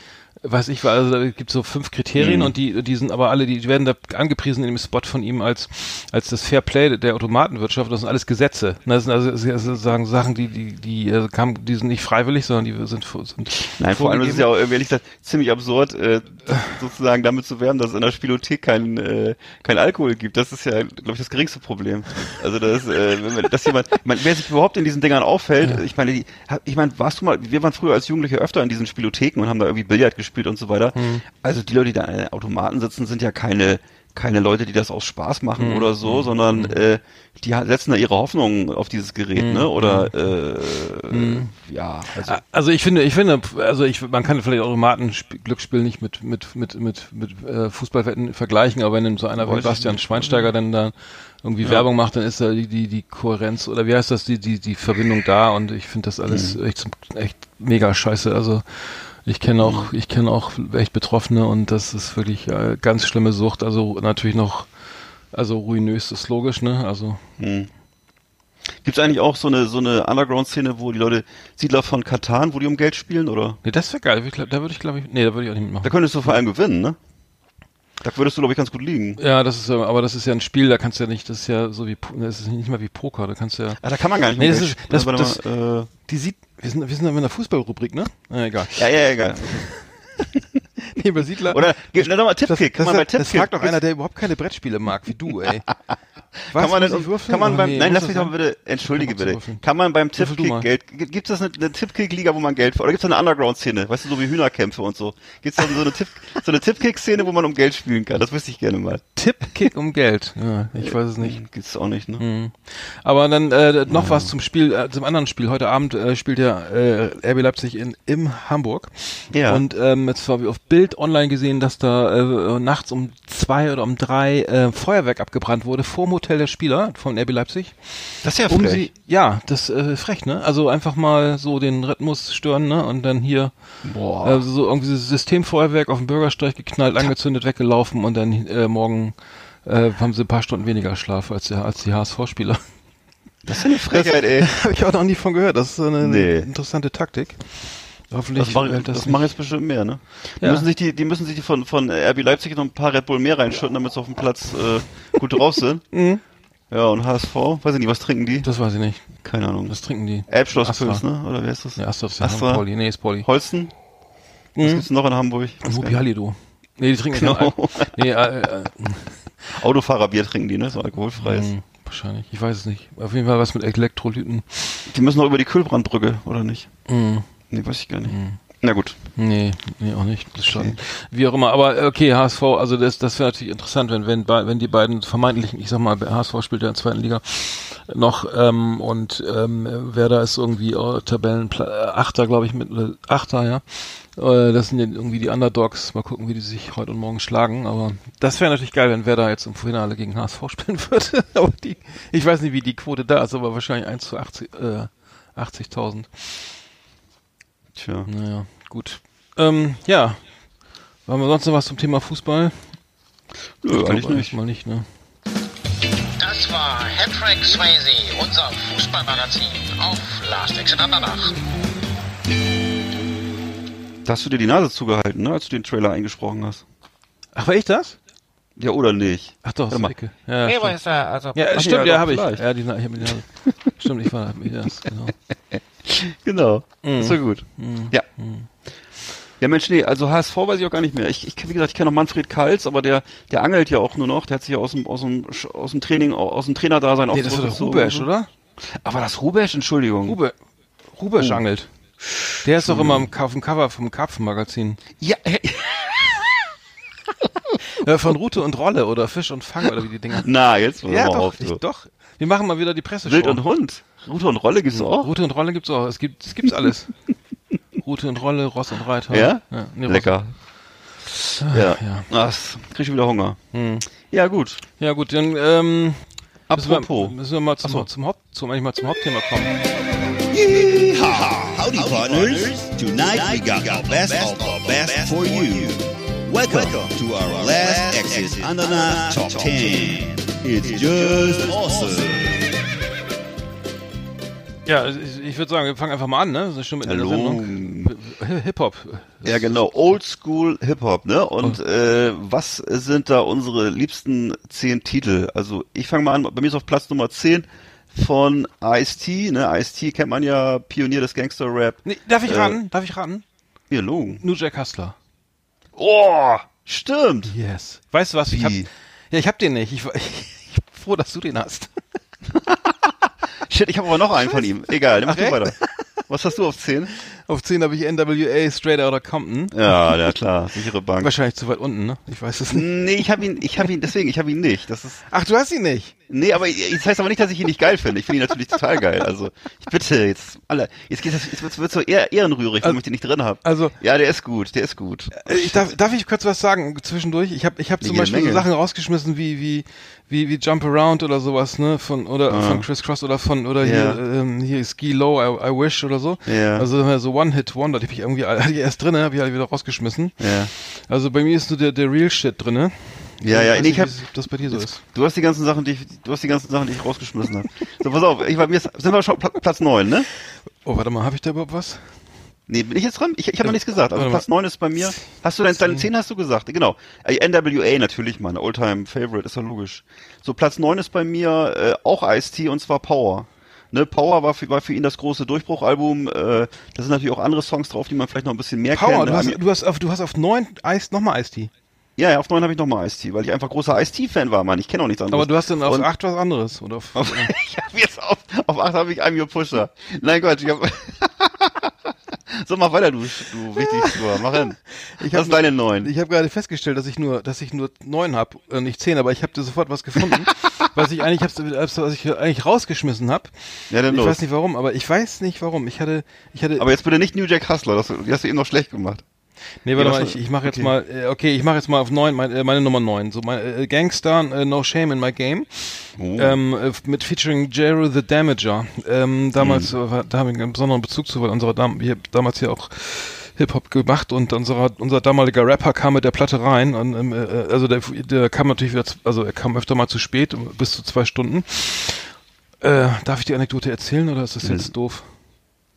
weiß ich, also da gibt so fünf Kriterien Mhm. und die, die sind aber alle, die werden da angepriesen in dem Spot von ihm als, als das Fair Play der Automatenwirtschaft. Das sind alles Gesetze. Das sind also sozusagen Sachen, die, die, die, äh, kamen, die sind nicht freiwillig, sondern die sind, sind Nein, vor allem ist es ja auch, äh, ehrlich gesagt, ziemlich absurd, äh, sozusagen damit zu werben, dass es in der Spielothek kein, äh, kein Alkohol gibt. Das ist ja, glaube ich, das geringste Problem. Also das, äh, wenn man, dass jemand, meine, wer sich überhaupt in diesen Dingern auffällt, ich meine, die, ich meine, warst du mal, wir waren früher als Jugendliche öfter in diesen Spielotheken und haben da irgendwie Billard gespielt und so weiter. Hm. Also die Leute, die da an den Automaten sitzen, sind ja keine keine Leute, die das aus Spaß machen Hm. oder so, sondern äh, die setzen da ihre Hoffnung auf dieses Gerät, Hm. ne? Oder äh, ja, also Also ich finde, ich finde, also ich, man kann vielleicht Automaten-Glücksspiel nicht mit mit mit mit mit äh, Fußballwetten vergleichen, aber wenn so einer wie Bastian. Schweinsteiger dann da irgendwie Werbung macht, dann ist da die die die Kohärenz oder wie heißt das die die die Verbindung da und ich finde das alles Mhm. echt echt mega scheiße. Also ich kenne auch ich kenne auch echt Betroffene und das ist wirklich äh, ganz schlimme Sucht. Also natürlich noch also ruinös ist logisch, ne? Also Hm. Gibt es eigentlich auch so eine so eine Underground-Szene, wo die Leute Siedler von Katan, wo die um Geld spielen, oder? nee, das wäre geil. Da würde ich glaube ich, nee, da würde ich auch nicht mitmachen. Da könntest du vor allem gewinnen, ne? Da würdest du, glaube ich, ganz gut liegen. Ja, das ist aber das ist ja ein Spiel, da kannst du ja nicht, das ist ja so wie, Po- das ist nicht mal wie Poker, da kannst du ja, Ah, da kann man gar nicht Nee, das ist- spielen. das- Warte das- mal, die sieht, wir sind, wir sind in einer Fußballrubrik, ne? Na, egal. ja, ja, egal. Nee, bei Siedler. Oder, gib, na, doch mal das, Tippkick. das, Kann man bei das, das Tippkick. fragt doch einer, der überhaupt keine Brettspiele mag, wie du, ey. Was, kann man, denn, würfeln? kann man Oh, beim, nee, nein, lass mich das doch mal bitte, entschuldige bitte. Kann man beim Tippkick. Geld, gibt es eine, eine Tippkick-Liga, wo man Geld, oder gibt es eine Underground-Szene? Weißt du, so wie Hühnerkämpfe und so? Gibt es da so eine Tipp, so eine Tippkick-Szene, wo man um Geld spielen kann? Das wüsste ich gerne mal. Tippkick um Geld. Ja, ich weiß es nicht. Gibt's auch nicht, ne? Mhm. Aber dann äh, noch was zum Spiel, äh, zum anderen Spiel. Heute Abend äh, spielt ja äh, RB Leipzig in im Hamburg. Ja. Und ähm, jetzt habe ich auf Bild online gesehen, dass da äh, nachts um zwei oder um drei äh, Feuerwerk abgebrannt wurde vor, Mo Hotel der Spieler von RB Leipzig. Das ist ja Um frech. sie, ja, das äh, frech, ne? Also einfach mal so den Rhythmus stören, ne? Und dann hier Boah. also so irgendwie Systemfeuerwerk auf dem Bürgersteig geknallt, angezündet, weggelaufen und dann äh, morgen äh, haben sie ein paar Stunden weniger Schlaf als, der, als die HSV-Spieler. das ist eine Frechheit, ey. Habe ich auch noch nie von gehört. Das ist eine, Nee. interessante Taktik. Hoffentlich Das, machen, das, das machen jetzt bestimmt mehr, ne? Die Ja. müssen sich die, die müssen sich die von, von RB Leipzig noch ein paar Red Bull mehr reinschütten, damit sie auf dem Platz äh, gut drauf sind. Mhm. Ja, und HSV, weiß ich nicht, was trinken die? Das weiß ich nicht. Keine Ahnung. Was trinken die? Elbschlosspils, Astra. ne? Oder wer ist das? Ja, Astra, das ist ja Astra. Pauli. Nee, ist Pauli. Holsten? Was Mhm. gibt's noch in Hamburg? Und Hupi Hallido. Nee, die trinken Genau. nee, äh, äh, Autofahrerbier trinken die, ne? So alkoholfreies. mh, wahrscheinlich. Ich weiß es nicht. Auf jeden Fall was mit Elektrolyten. Die müssen noch über die Kühlbrandbrücke, oder nicht? Mhm. Nee, weiß ich gar nicht. Na gut. Nee, nee, auch nicht. Das schon. Wie auch immer. Aber äh, okay, HSV, also das, das wäre natürlich interessant, wenn, wenn, wenn die beiden vermeintlichen, ich sag mal, HSV spielt ja in der zweiten Liga noch ähm, und ähm, Werder ist irgendwie äh, Tabellenachter, äh, Achter, glaube ich, mit oder Achter, ja. Äh, das sind ja irgendwie die Underdogs. Mal gucken, wie die sich heute und morgen schlagen. Aber das wäre natürlich geil, wenn Werder jetzt im Finale gegen HSV spielen würde. aber die, ich weiß nicht, wie die Quote da ist, aber wahrscheinlich 1 zu 80, äh, 80.000. Tja. Naja, gut. Ähm, ja. Haben wir sonst noch was zum Thema Fußball? Nö, Ich eigentlich nicht. Mal nicht, ne? Das war Hattrick Swayze, unser Fußballmagazin auf Last Exit Andernach. Da hast du dir die Nase zugehalten, ne? Als du den Trailer eingesprochen hast. Ach, war ich das? Ja, oder nicht? Ach doch, mal. Ja, Nee, stimmt. ist also, ja stimmt, ja, ja, habe ich. Ja, die, ich hab die Nase. stimmt, ich war hab mir das, genau. Genau. Mhm. Ist so gut. Ja. Ja, Mensch, nee, also HSV weiß ich auch gar nicht mehr. Ich, ich wie gesagt, ich kenne noch Manfred Kals, aber der, der angelt ja auch nur noch. Der hat sich ja aus dem, aus dem, aus dem Training, aus dem Trainerdasein Nee, das war doch. Rubesch, oder? Aber das Rubesch, Entschuldigung. Rube, Rubesch Oh. angelt. Der ist doch immer im, auf dem Cover vom Karpfenmagazin. Ja, Äh, von Rute und Rolle oder Fisch und Fang oder wie die Dinger. na, jetzt Ja, mal doch, auf. ich, doch. Wir machen mal wieder die Presseshow. Wild und Hund. Rute und Rolle gibt's auch. Rute und Rolle gibt's auch. Es gibt, es gibt's alles. Rute und Rolle, Ross und Reiter. Ja? nee, Ross- Lecker. Ja. ja. Ach, das krieg ich wieder Hunger. Hm. Ja, gut. Ja gut, dann ähm, müssen, wir, Apropos. müssen wir mal zum, so. zum, Haupt, zum, eigentlich mal zum Hauptthema kommen. Yeehaw! Howdy, partners. Tonight we got the best of the best for you. Welcome to our last exit Andana Top 10. It's just awesome. Ja, ich, würde sagen, wir fangen einfach mal an, ne? Das ist schon mit einer. Sendung. Hip-Hop. Ja, genau. Oldschool Hip-Hop, ne? Und äh, was sind da unsere liebsten zehn Titel? Also ich fange mal an, bei mir ist auf Platz Nummer 10 von Ice-T, ne? Ice-T kennt man ja, Pionier des Gangster-Rap. Nee, darf ich Äh, raten? Darf ich raten? Hier, Logen. Nur Jack Hustler. Oh, stimmt. Yes. Weißt du was? Ich hab? Ja, ich hab den nicht. Ich, ich, ich bin froh, dass du den hast. Shit, ich habe aber noch einen von ihm. Egal, dann mach Ach, du weiter. Was hast du auf 10? Auf 10 habe ich NWA Straight Outta Compton. Ja, ja klar, sichere Bank. Wahrscheinlich zu weit unten, ne? Ich weiß es nicht. Nee, ich habe ihn, ich habe ihn, deswegen, ich habe ihn nicht. Das ist, Ach, du hast ihn nicht. nee, aber das heißt aber nicht, dass ich ihn nicht geil finde. Ich finde ihn natürlich total geil. Also, ich bitte jetzt, alle, jetzt geht das, jetzt wird's, wird's so eher ehrenrührig, wenn ich den nicht drin habe. Also, Ja, der ist gut, der ist gut. Äh, Ich darf, darf ich kurz was sagen zwischendurch? Ich habe ich hab zum Beispiel so Menge. Sachen rausgeschmissen wie wie wie wie Jump Around oder sowas, ne? Von oder Ah. von Chris Cross oder von oder Ja. hier ähm, hier Ski Low I, I Wish oder so. Ja. Also so One Hit Wonder, die hab ich irgendwie alle- ich erst drinne, habe ich alle wieder rausgeschmissen. Ja. Also bei mir ist nur der der Real Shit drinne. Ja, ja, ich hab, wie das bei dir so ist. du hast die ganzen Sachen, die ich, du hast die ganzen Sachen, die ich rausgeschmissen habe. So, pass auf, ich war, mir sind wir schon Pla- Platz 9, ne? Oh, warte mal, habe ich da überhaupt was? Nee, bin ich jetzt dran? Ich, ich habe noch nichts gesagt. Also. Platz 9 ist bei mir. Hast du deine, deine 10 hast du gesagt? Genau. NWA natürlich, mein Oldtime Favorite, ist ja logisch. So, Platz 9 ist bei mir äh, auch Ice-T und zwar Power. Ne, Power war für, war für ihn das große Durchbruchalbum. Äh, da sind natürlich auch andere Songs drauf, die man vielleicht noch ein bisschen mehr Power, kennt. du hast, du hast auf du hast auf 9 Eis nochmal Eistee. Ja, ja, auf 9 habe ich nochmal Ice-T, weil ich einfach großer Ice-T-Fan war, Mann. Ich kenne auch nichts anderes. Aber du hast dann auf Und- 8 was anderes oder auf, Auf, ich habe jetzt auf, auf 8 habe ich I'm Your Pusher. Nein Gott, ich hab, So, mach weiter, du, du wichtig, du, mach hin. Ich hab- ist deine 9? Ich habe gerade festgestellt, dass ich nur, dass ich nur neun habe, äh, nicht zehn, aber ich habe da sofort was gefunden, was ich eigentlich, hab's, was ich eigentlich rausgeschmissen habe. Ja, dann Ich los. weiß nicht warum, aber ich weiß nicht warum. Ich hatte, ich hatte, Aber jetzt bitte nicht New Jack Hustler, das, die hast du eben noch schlecht gemacht. Nee, warte Ja, mal, ich, ich mache jetzt okay. mal, äh, okay, ich mache jetzt mal auf neun, mein, äh, meine Nummer neun. So, mein, äh, Gangster, äh, No Shame in My Game. Oh. Ähm, äh, mit featuring Jero the Damager. Ähm, damals, war- da haben wir einen besonderen Bezug zu, weil unsere Dam wir damals hier auch Hip-Hop gemacht und unserer, unser damaliger Rapper kam mit der Platte rein und ähm, äh, also der, der kam natürlich wieder, zu, also er kam öfter mal zu spät, bis zu zwei Stunden. Äh, darf ich die Anekdote erzählen oder ist das jetzt doof?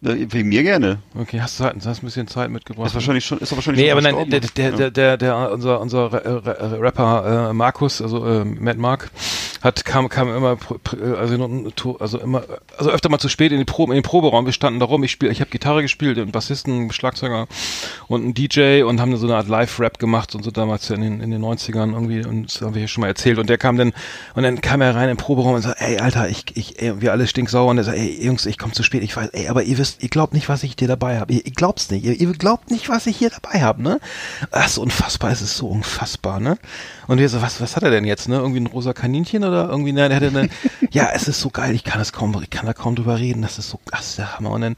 Äh, Wegen mir gerne. Okay, hast du Zeit, hast ein bisschen Zeit mitgebracht? Ist wahrscheinlich schon, ist doch wahrscheinlich Nee, schon aber nein, der, der, der, der, der, unser, unser Ra- Ra- Rapper äh, Markus, also äh, Matt Mark, hat kam kam immer pr- also also immer also öfter mal zu spät in, die Probe, in den Proberaum. Wir standen da rum. Ich spiel, ich habe Gitarre gespielt, einen Bassisten, einen Schlagzeuger und einen DJ und haben so eine Art Live-Rap gemacht und so damals in den in den 90ern irgendwie und das haben wir hier schon mal erzählt und der kam dann und dann kam er rein im Proberaum und sagt, ey Alter, ich ich ey, wir alle stinksauer und er sagt, ey Jungs, ich komme zu spät. Ich weiß, ey, aber ihr wisst, ihr glaubt nicht, was ich dir dabei habe. Ihr, ihr glaubt's nicht. Ihr, ihr glaubt nicht, was ich hier dabei habe, ne? Das ist unfassbar, es ist so unfassbar, ne? Und wir so, was, was hat er denn jetzt, ne? Irgendwie ein rosa Kaninchen oder irgendwie, nein, er hatte eine, ja, es ist so geil, ich kann das kaum, ich kann da kaum drüber reden, das ist so, das ist der Hammer. Und dann,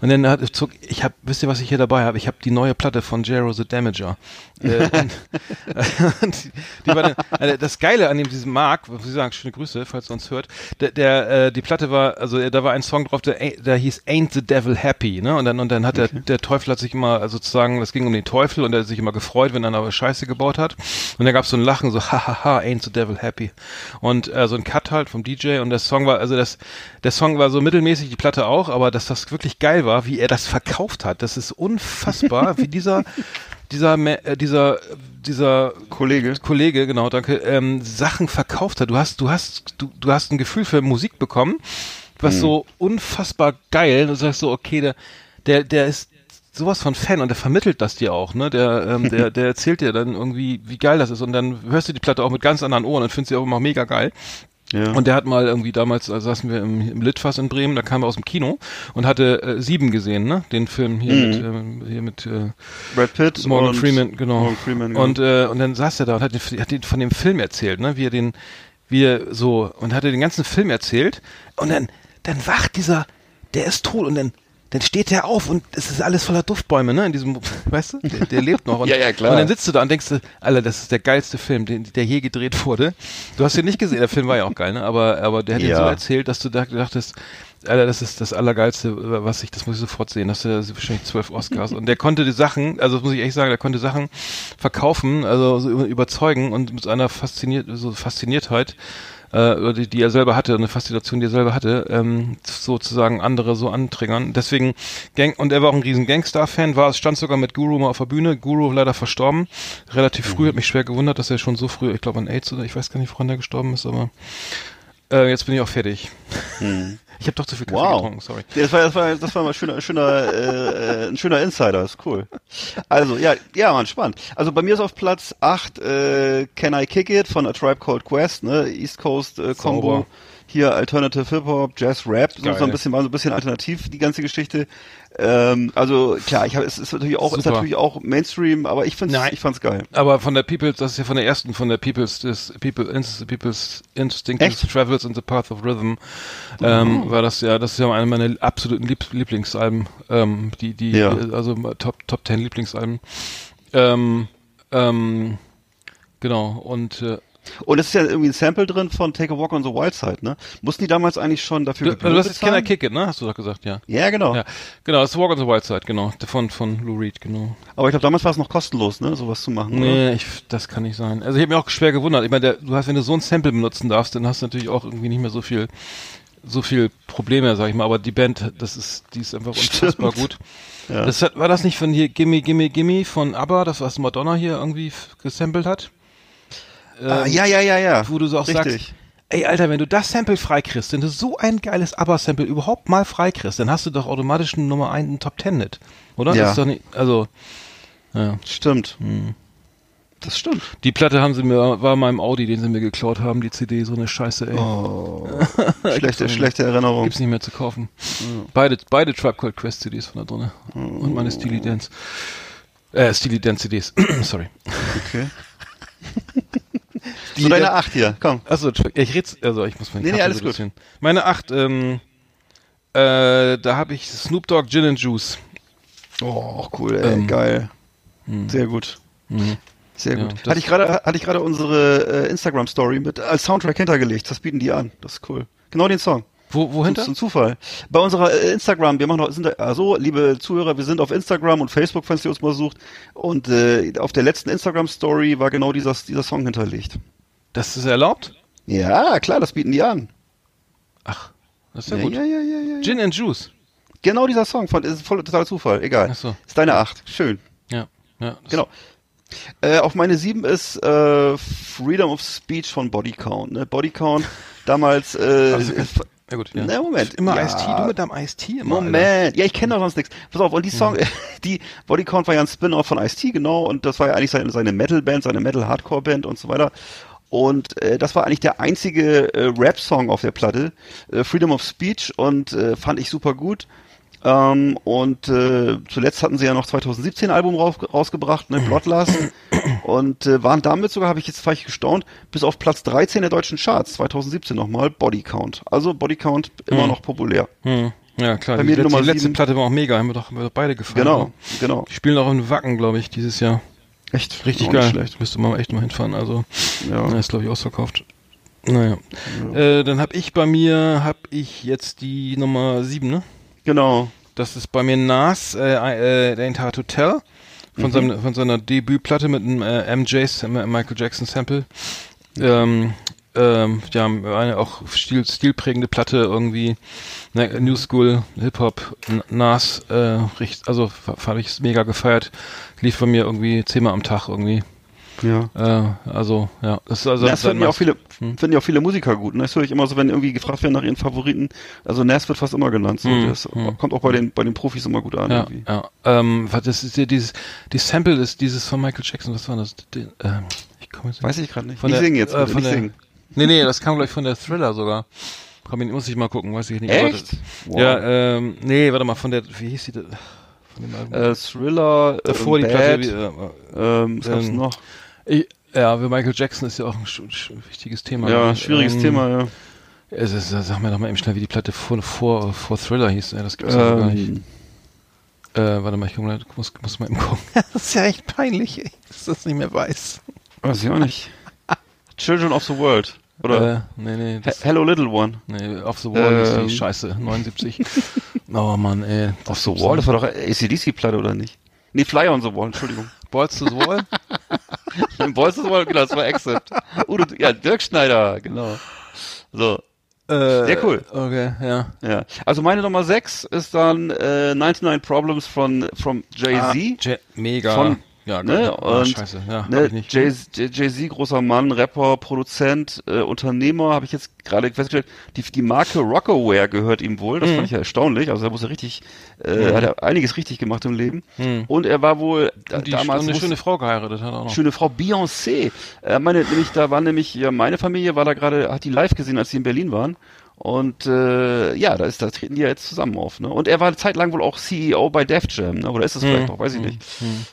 und dann hat, zog, ich hab, wisst ihr, was ich hier dabei habe? Ich habe die neue Platte von Jero the Damager. Äh, und, und die, die war dann, äh, das Geile an dem, diesem Mark, muss ich sagen, schöne Grüße, falls ihr uns hört, der, der äh, die Platte war, also da war ein Song drauf, der, der hieß Ain't the Devil Happy, ne? Und dann, und dann hat der, der Teufel hat sich immer, also sozusagen, das ging um den Teufel und er hat sich immer gefreut, wenn er aber Scheiße gebaut hat. Und da gab es so ein Lachen, so hahaha, ain't the devil happy. Und äh, so ein Cut halt vom DJ und der Song war, also das, der Song war so mittelmäßig, die Platte auch, aber dass das wirklich geil war, wie er das verkauft hat, das ist unfassbar, wie dieser, dieser, äh, dieser, dieser Kollege. Kollege, genau, danke, ähm, Sachen verkauft hat. Du hast, du hast, du, du hast ein Gefühl für Musik bekommen, was so unfassbar geil. Du sagst so, okay, der, der, der ist sowas von Fan und der vermittelt das dir auch, ne? Der, ähm, der, der erzählt dir dann irgendwie, wie geil das ist und dann hörst du die Platte auch mit ganz anderen Ohren und findest sie auch immer mega geil. Ja. Und der hat mal irgendwie damals, also saßen wir im, im Litfass in Bremen, da kam er aus dem Kino und hatte äh, Sieben gesehen, ne? Den Film hier mit, ähm, hier mit äh, Brad Pitt Morgan Freeman, genau. Morgan Freeman, genau. Und äh, und dann saß er da und hat, den- hat den, von dem Film erzählt, ne? Wie er den, wie er so und hat er den ganzen Film erzählt und dann dann wacht dieser, der ist tot und dann dann steht er auf und es ist alles voller Duftbäume, ne? In diesem, weißt du, der, der lebt noch. Und, Ja, ja, klar. Und dann sitzt du da und denkst, du, Alter, das ist der geilste Film, den, der je gedreht wurde. Du hast ihn nicht gesehen, der Film war ja auch geil, ne? Aber, aber der hat ihn Ja. so erzählt, dass du da dachtest, Alter, das ist das Allergeilste, was ich, das muss ich sofort sehen. Das ist wahrscheinlich zwölf Oscars. Und der konnte die Sachen, also das muss ich echt sagen, der konnte Sachen verkaufen, also so über- überzeugen und mit einer fasziniert, so Fasziniertheit, äh, die, die er selber hatte, eine Faszination, die er selber hatte, ähm, sozusagen andere so antriggern. Deswegen, Gang, und er war auch ein riesen Gangstar-Fan, war, stand sogar mit Guru mal auf der Bühne, Guru leider verstorben, relativ früh, hat mich schwer gewundert, dass er schon so früh, ich glaube an AIDS oder ich weiß gar nicht, woran der gestorben ist, aber äh, jetzt bin ich auch fertig. Ich habe doch zu viel Kaffee Wow. getrunken, sorry. Das war, das war, das war mal schöner, schöner, äh, ein schöner Insider, ist cool. Also, ja, ja, man, spannend. Also bei mir ist auf Platz 8 äh, Can I Kick It von A Tribe Called Quest, ne, East Coast äh, Combo. Hier Alternative Hip Hop, Jazz Rap, so, so ein bisschen, war so ein bisschen alternativ, die ganze Geschichte. Ähm, also klar, ich hab, es ist natürlich auch, ist natürlich auch Mainstream, aber ich find's, Nein. ich fand's geil. Aber von der People's, das ist ja von der ersten, von der People's, das People, People's Instinct Echt? Travels in the Path of Rhythm, ähm, war das ja, das ist ja eine meiner absoluten Lieb Lieblingsalben, ähm, die, die, Ja. also Top, Top 10 Lieblingsalben. Ähm, ähm, genau, und, äh, Und es ist ja irgendwie ein Sample drin von Take a Walk on the Wild Side, ne? Mussten die damals eigentlich schon dafür du, Gebühren du hast jetzt Can I? Kick It, ne? Hast du doch gesagt, ja. Ja, genau. Ja, genau, das ist Walk on the Wild Side, genau, von, von Lou Reed, genau. Aber ich glaube, damals war es noch kostenlos, ne, sowas zu machen. oder? Nee, ich, das kann nicht sein. Also ich habe mir auch schwer gewundert. Ich meine, der- du hast, wenn du so ein Sample benutzen darfst, dann hast du natürlich auch irgendwie nicht mehr so viel, so viel Probleme, sag ich mal. Aber die Band, das ist, die ist einfach unfassbar Stimmt. gut. Ja. Das hat, war das nicht von hier Gimme Gimme Gimme von ABBA, das was Madonna hier irgendwie gesampelt hat? Ah, Ähm, ja, ja, ja, ja. Wo du so auch Richtig. sagst, ey Alter, wenn du das Sample freikriegst, wenn du so ein geiles ABBA-Sample überhaupt mal freikriegst, dann hast du doch automatisch einen Nummer 1 Top 10 Hit. Oder? Ja. Das ist doch nicht, also, ja. Stimmt. Hm. Das stimmt. Die Platte haben sie mir, war in meinem Audi, den sie mir geklaut haben, die CD, so eine Scheiße, ey. Oh. schlechte, schlechte Erinnerung. Gibt's nicht mehr zu kaufen. Beide, beide Tribe Called Quest CDs von da drin. Und meine Steely Dance. Äh, Steely Dance CDs. Sorry. Okay. Die, so deine äh, Acht hier, komm. Achso, ich red's, also ich muss meinen Nee, nee, alles gut. Meine acht, ähm, äh, da habe ich Snoop Dogg Gin and Juice. Oh, cool, ey, Ähm, geil. Sehr gut. Sehr Ja, gut. das- hatte ich gerade hatte ich gerade unsere äh, Instagram Story mit als Soundtrack hintergelegt. Das bieten die an. Das ist cool. Genau den Song. Wo, wo hinter? Das ist ein Zufall. Bei unserer äh, Instagram, wir machen auch, sind da, also, liebe Zuhörer, wir sind auf Instagram und Facebook, falls ihr uns mal sucht. Und äh, auf der letzten Instagram-Story war genau dieser, dieser Song hinterlegt. Das ist erlaubt? Ja, klar, das bieten die an. Ach, das ist ja, Ja, gut. ja, ja, ja, ja. Gin and Juice. Genau dieser Song, von, ist voll totaler Zufall. Egal. Ach so. Ist deine Acht. Schön. Ja, ja. Genau. Äh, auf meine sieben ist äh, Freedom of Speech von Body Count. Ne? Body Count damals. Äh, Also, Ja gut, ja. Na, Moment. Immer Ja. Ice-T, du mit deinem Ice-T immer. Alter. Moment, ja, ich kenne doch sonst nichts. Pass auf, und die Song, die Body Count war ja ein Spin-off von Ice-T, genau, und das war ja eigentlich seine, seine Metal-Band, seine Metal-Hardcore-Band und so weiter. Und äh, das war eigentlich der einzige äh, Rap-Song auf der Platte, äh, Freedom of Speech, und äh, fand ich super gut. Ähm, und äh, zuletzt hatten sie ja noch 2017 ein Album raus, rausgebracht, ne, Bloodlust, und äh, waren damit sogar, habe ich jetzt vielleicht gestaunt, bis auf Platz 13 der deutschen Charts, 2017 nochmal, Body Count. Also Body Count immer noch populär. Hm. Ja, klar. Bei die, letzte, die letzte. Platte war auch mega. Haben wir doch, haben wir doch beide gefallen. Genau, ne? genau. Die spielen auch in Wacken, glaube ich, dieses Jahr. Echt Richtig geil. Schlecht. Müsste man echt mal hinfahren. Also, Ja. ja. ist, glaube ich, ausverkauft. Naja. Äh, dann habe ich bei mir, habe ich jetzt die Nummer 7, ne? Genau. Das ist bei mir Nas, äh, äh, The Ain't Hard to Tell. Mhm. Von, seinem, von seiner Debütplatte mit einem äh, MJ, Sam- Michael Jackson Sample. Ähm, ähm, ja, eine auch stil, stilprägende Platte irgendwie. Ne, New School, Hip-Hop, Nas, äh, also habe ich mega gefeiert. Lief bei mir irgendwie zehnmal am Tag irgendwie. Ja. Äh, also, ja. Das also Nas finden ja auch viele, Hm. finden ja auch viele Musiker gut. Ne? Das höre ich immer so, wenn irgendwie gefragt werden nach ihren Favoriten. Also Nas wird fast immer genannt. So. Hm, Das hm. kommt auch bei den, bei den Profis immer gut an. Ja, irgendwie. ja. Ähm, das ist ja dieses, die Sample ist dieses von Michael Jackson, was war das? Den, ähm, ich komme jetzt Weiß ich gerade nicht. Von nicht der- singen jetzt, äh, von nicht der- singen. Nee, nee, das kam gleich von der Thriller sogar. Komm, muss ich mal gucken, weiß ich nicht. Echt? Das- Ja, ähm, nee, warte mal, von der, wie hieß die? Von dem Album? Äh, Thriller, Davor äh, die Bad, Platte, wie, äh, ähm, was gab's ähm, noch? ich, ja, für Michael Jackson ist ja auch ein wichtiges Thema. Ja, schwieriges Ähm, Thema, ja. Es ist, sag mir doch mal eben schnell, wie die Platte vor, vor, vor Thriller hieß. Ey, das gibt's ja gar nicht. Ähm, Äh, warte mal, ich muss, muss mal eben gucken. das ist ja echt peinlich, ey, dass ich das nicht mehr weiß. weiß ich auch nicht. Children of the World. Oder Äh, nee, nee, Hello Little One. nee, Off the Wall ist Ähm. die Scheiße, 79. oh Mann, ey. Off the Wall, das war doch ACDC-Platte, oder nicht? Nee, Fly on the Wall, Entschuldigung. Balls to the Wall? Balls to the Wall, genau, das war Accept. Udo, ja, Dirk Schneider, genau. So, Äh, Sehr cool. Okay, ja. ja. Also meine Nummer 6 ist dann äh, 99 Problems von from Jay-Z. Ah, mega. Von- ja, ne, geil. Ah, und, scheiße, ja, Ne, nicht. Jay- Jay- Jay-Z, großer Mann, Rapper, Produzent, äh, Unternehmer, habe ich jetzt gerade festgestellt. Die, die Marke Rockaware gehört ihm wohl. Das Mhm. fand ich ja erstaunlich. Also er muss ja richtig, äh, hat er einiges richtig gemacht im Leben. Mhm. Und er war wohl da, die damals eine schöne Frau geheiratet hat auch noch. schöne Frau Beyoncé. Äh, meine, nämlich da war nämlich ja meine Familie war da gerade, hat die live gesehen, als sie in Berlin waren. Und äh, ja, da ist, da treten die ja jetzt zusammen auf. Ne? Und er war eine Zeit lang wohl auch CEO bei Def Jam, ne? oder ist es vielleicht noch, weiß ich nicht.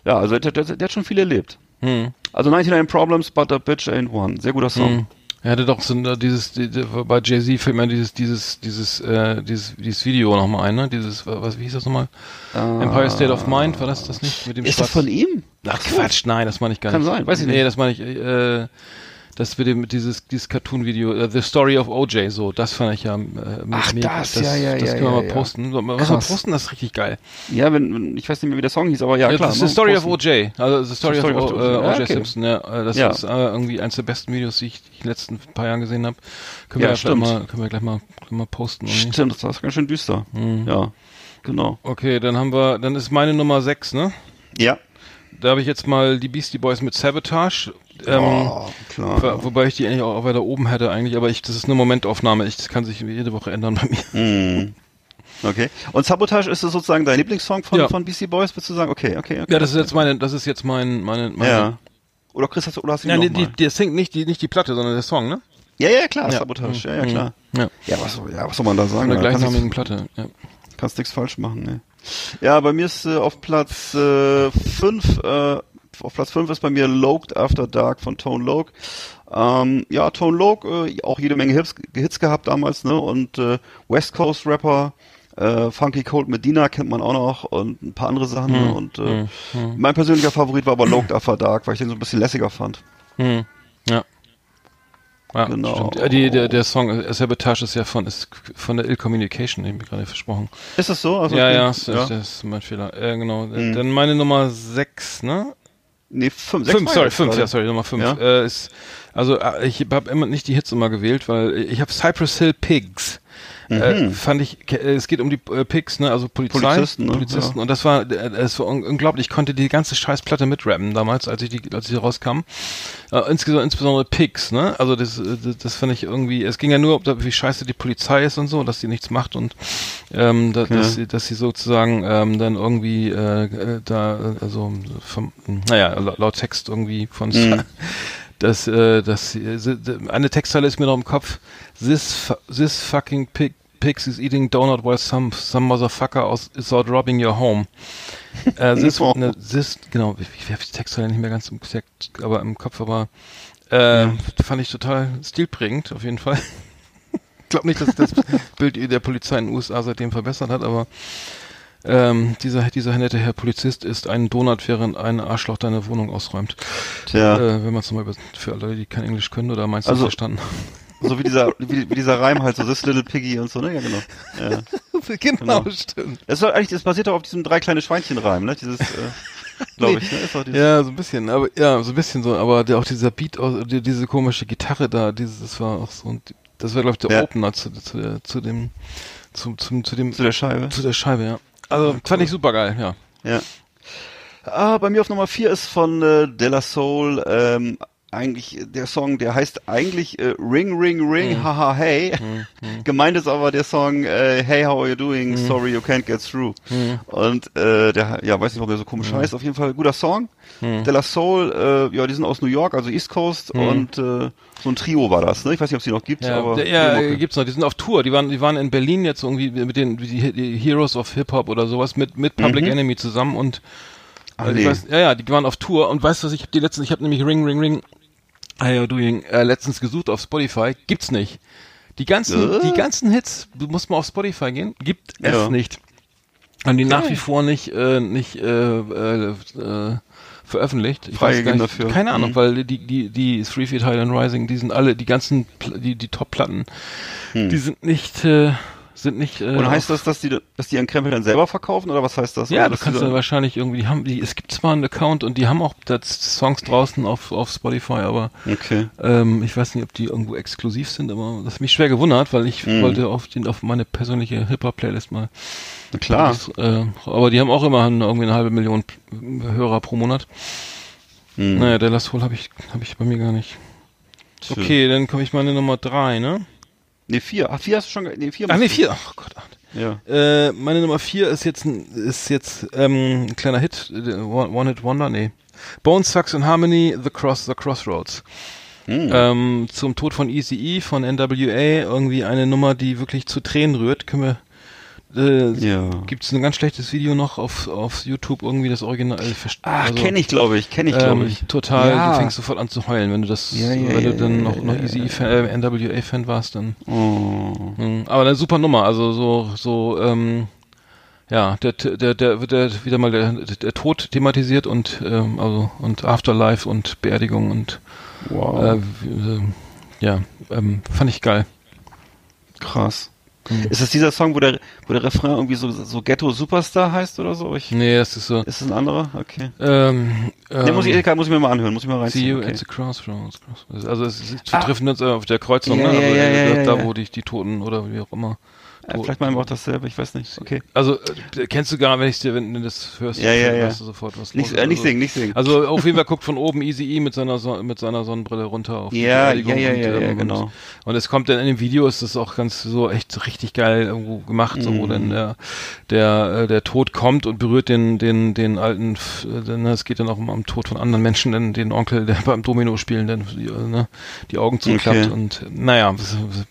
Ja, also der, der, der hat schon viel erlebt. Hm. Also 99 Problems, but a bitch ain't one. Sehr guter Song. Hm. Er hatte doch so ein, dieses, die, die, bei Jay-Z fällt mir dieses, dieses, dieses, äh, dieses, dieses Video nochmal ein, ne? Dieses, was, wie hieß das nochmal? Empire State of Mind, war das das nicht? Mit dem Ist das Schwarz- von ihm? Ach Quatsch, nein, das meine ich gar Kann nicht. sein, weiß ich Nee, nicht. das meine ich, äh, das mit dem, dieses, dieses Cartoon-Video, äh, The Story of OJ, so, das fand ich ja, äh, Ach, das, ja, ja, das ja, können wir ja, mal ja. posten. So, Was wir posten, das ist richtig geil. Ja, wenn, ich weiß nicht mehr, wie der Song hieß, aber ja, Ja, klar. das ist ne, The Story posten. of OJ, also The Story, Story of, of OJ. äh, OJ okay. Simpson, ja, äh, das ist äh, irgendwie eins der besten Videos, die ich die ich in den letzten paar Jahren gesehen habe. Können, Ja, wir mal, können wir gleich mal, können wir posten. irgendwie. Stimmt, das ist ganz schön düster. Mhm. Ja, genau. Okay, dann haben wir, dann ist meine Nummer 6, ne? Ja. Da habe ich jetzt mal die Beastie Boys mit Sabotage. Ähm, oh, klar. Wo- Wobei ich die eigentlich auch weiter oben hätte eigentlich, aber ich, das ist eine Momentaufnahme. Ich, das kann sich jede Woche ändern bei mir. Mhm. Okay. Und Sabotage ist das sozusagen dein Lieblingssong von, Ja. von BC Boys, würdest du sagen? Okay, okay, okay. Ja, das ist jetzt meine, das ist jetzt mein, meine, meine Ja. Oder Chris, hast du, oder hast du mal? die, die singt nicht die, nicht die Platte, sondern der Song, ne? Ja, ja, klar, Ja. Sabotage, ja, ja, Mhm. klar. Ja. Ja, was, soll- ja, was soll man da sagen? Der kannst gleichnamigen Platte. Ja. Kannst nichts falsch machen, ne. Ja, bei mir ist äh, auf Platz 5, äh, auf Platz 5 ist bei mir Loked After Dark von Tone Loke. Ähm, ja, Tone Loke, äh, auch jede Menge Hits, Hits gehabt damals, ne? Und äh, West Coast Rapper, Äh, Funky Cold Medina kennt man auch noch und ein paar andere Sachen. Hm, Und äh, mein persönlicher Favorit war aber Locked After Dark, weil ich den so ein bisschen lässiger fand. Hm. Ja. Ja, Genau. stimmt. Ja, die, der, der Song äh, Sabotage ist ja von, ist von der Ill Communication, den ich gerade versprochen. Ist das so? Also, ja, okay. ja, ist, das ist mein Fehler. Äh, genau. Mhm. Dann meine Nummer 6, ne? Nee, fünf. sechs Fünf, sorry, fünf, gerade. ja, sorry, Nummer fünf. Ja? Äh, ist, also äh, ich habe immer nicht die Hits immer gewählt, weil ich habe Cypress Hill Pigs. Äh, fand ich, äh, es geht um die äh, Pigs, ne, also Polizei, Mhm. Polizisten, ne? Polizisten Ja. und das war, äh, es war un unglaublich. Ich konnte die ganze Scheißplatte mitrappen damals, als ich die, als sie rauskam. Äh, insgesamt, insbesondere Pigs, ne, also das, äh, das, das fand ich irgendwie. Es ging ja nur, ob da, wie scheiße die Polizei ist und so, dass sie nichts macht und ähm, da, dass, sie, dass sie sozusagen ähm, dann irgendwie äh, äh, da, äh, also vom, naja, laut, laut Text irgendwie von Mhm. dass äh, dass äh, eine Textzeile ist mir noch im Kopf. This fu- this fucking pig pigs is eating donut while some some motherfucker aus, is out robbing your home. äh, this, ne, this genau, ich, habe die Textzeile nicht mehr ganz im, aber im Kopf, aber äh, fand ich total stilprägend auf jeden Fall. ich glaube nicht, dass das Bild der Polizei in den USA seitdem verbessert hat, aber ähm, dieser, dieser nette Herr Polizist ist ein Donut, während ein Arschloch deine Wohnung ausräumt. Tja, Äh, wenn man es nochmal über, für alle, die kein Englisch können, oder meinst du Also- verstanden? so wie dieser, wie, wie dieser Reim halt, so This Little Piggy und so, ne? Ja, genau. Ja. genau, Genau. stimmt. Es war eigentlich, es basiert doch auf diesem drei kleine Schweinchen-Reim, ne? Dieses, äh, glaube Nee. ich, ne? Ist doch dieses, Ja, so ein bisschen, aber ja, so ein bisschen so, aber der, auch dieser Beat, aus, die, diese komische Gitarre da, dieses, das war auch so, das war glaube ich der Ja. Opener zu, zu, zu dem, zum, zum, zu dem, zu der Scheibe. zu der Scheibe, ja. Also fand ich super geil, ja. Ja. Ah, bei mir auf Nummer vier ist von äh, De La Soul ähm, eigentlich der Song, der heißt eigentlich äh, Ring Ring Ring, haha hey. Gemeint ist aber der Song äh, Hey How are you doing? Sorry you can't get through. Und äh, der, ja, weiß nicht, warum der so komisch heißt. Auf jeden Fall guter Song. De La Soul, äh, ja, die sind aus New York, also East Coast und äh, so ein Trio war das. Ne? Ich weiß nicht, ob es die noch gibt, Ja, aber ja äh, gibt's noch. Die sind auf Tour. Die waren, die waren in Berlin jetzt irgendwie mit den die, die Heroes of Hip Hop oder sowas mit mit Public Enemy zusammen und Ach, äh, ich nee. weiß, ja ja, die waren auf Tour und weißt du was? Ich habe die letzten, ich habe nämlich Ring Ring Ring How you doing äh, letztens gesucht auf Spotify. Gibt's nicht. Die ganzen, Äh? die ganzen Hits, du musst mal auf Spotify gehen, gibt es Ja. nicht. Haben die nach wie vor nicht, äh, nicht äh, äh, äh, veröffentlicht. Ich Freigegeben weiß gar nicht, dafür. Keine Ahnung, Mhm. weil die, die, die Three Feet High and Rising, die sind alle, die ganzen, die, die Top-Platten, die sind nicht, äh, sind nicht. Äh. Und heißt das, dass die, dass die ihren Krempel dann selber verkaufen oder was heißt das? ja, Oder du kannst dann- wahrscheinlich irgendwie, die haben, die, es gibt zwar einen Account und die haben auch das Songs draußen auf, auf Spotify, aber Okay. ähm, ich weiß nicht, ob die irgendwo exklusiv sind, aber das hat mich schwer gewundert, weil ich Mhm. wollte auf, den, auf meine persönliche Hip-Hop-Playlist mal. Na klar. Das, äh, aber die haben auch immerhin irgendwie eine halbe Million Hörer pro Monat. Hm. Naja, der Last Hole habe ich, hab ich bei mir gar nicht. Schön. Okay, dann komme ich meine Nummer drei, ne? Nee, vier. Ach, vier hast du schon, nee, vier. Ach nee, vier. Oh Gott. ach. Ja. Äh, meine Nummer vier ist jetzt ein, ist jetzt ähm, ein kleiner Hit, äh, One One Hit Wonder, nee. Bone Sucks in Harmony, The Cross, The Crossroads. Hm. Ähm, zum Tod von Eazy-E von NWA, irgendwie eine Nummer, die wirklich zu Tränen rührt. Können wir, äh, Ja. gibt's ein ganz schlechtes Video noch auf, auf YouTube, irgendwie das Original. Äh, Ach, also, kenne ich, glaube ich. Kenne ich, glaube ähm, ich. Total, Ja. du fängst sofort an zu heulen, wenn du das, Ja, ja, wenn du dann noch, noch Easy äh, NWA-Fan warst, dann. Oh. Mhm, Aber eine super Nummer, also so, so, ähm, ja, der, der, der wird der wieder mal der, der Tod thematisiert und, ähm, also, und Afterlife und Beerdigung und, Wow. äh, ähm, ja, ähm, fand ich geil. Krass. Mhm. Ist das dieser Song, wo der, wo der Refrain irgendwie so, so Ghetto Superstar heißt oder so? Ich, Nee, das ist so, Ist das ein anderer? Okay. ähm, Nee, muss ich, ähm, muss ich mir mal anhören, muss ich mal See you reinziehen. at the crossroads. Also es ist, Ah. wir treffen uns auf der Kreuzung, Ja, ne? ja, ja, äh, ja, da, da wo die, die Toten oder wie auch immer. Äh, vielleicht mal auch dasselbe, ich weiß nicht. Okay. Also äh, kennst du gar, wenn ich dir, wenn du das hörst, Ja, ja, ja. du sofort, was Nicht, los äh, nicht Also- singen, nicht singen. Also auf jeden Fall guckt von oben Easy E mit seiner Son mit seiner Sonnenbrille runter auf die Ja, ja, ja, und, ja, ja, ähm, genau. Und, und es kommt dann in dem Video ist das auch ganz so echt richtig geil irgendwo gemacht, so wo Mhm. dann der der äh, der Tod kommt und berührt den den den alten F- äh, denn es geht dann auch um am Tod von anderen Menschen, denn den Onkel, der beim Domino spielen dann äh, ne, die Augen zuklappt Okay. und naja,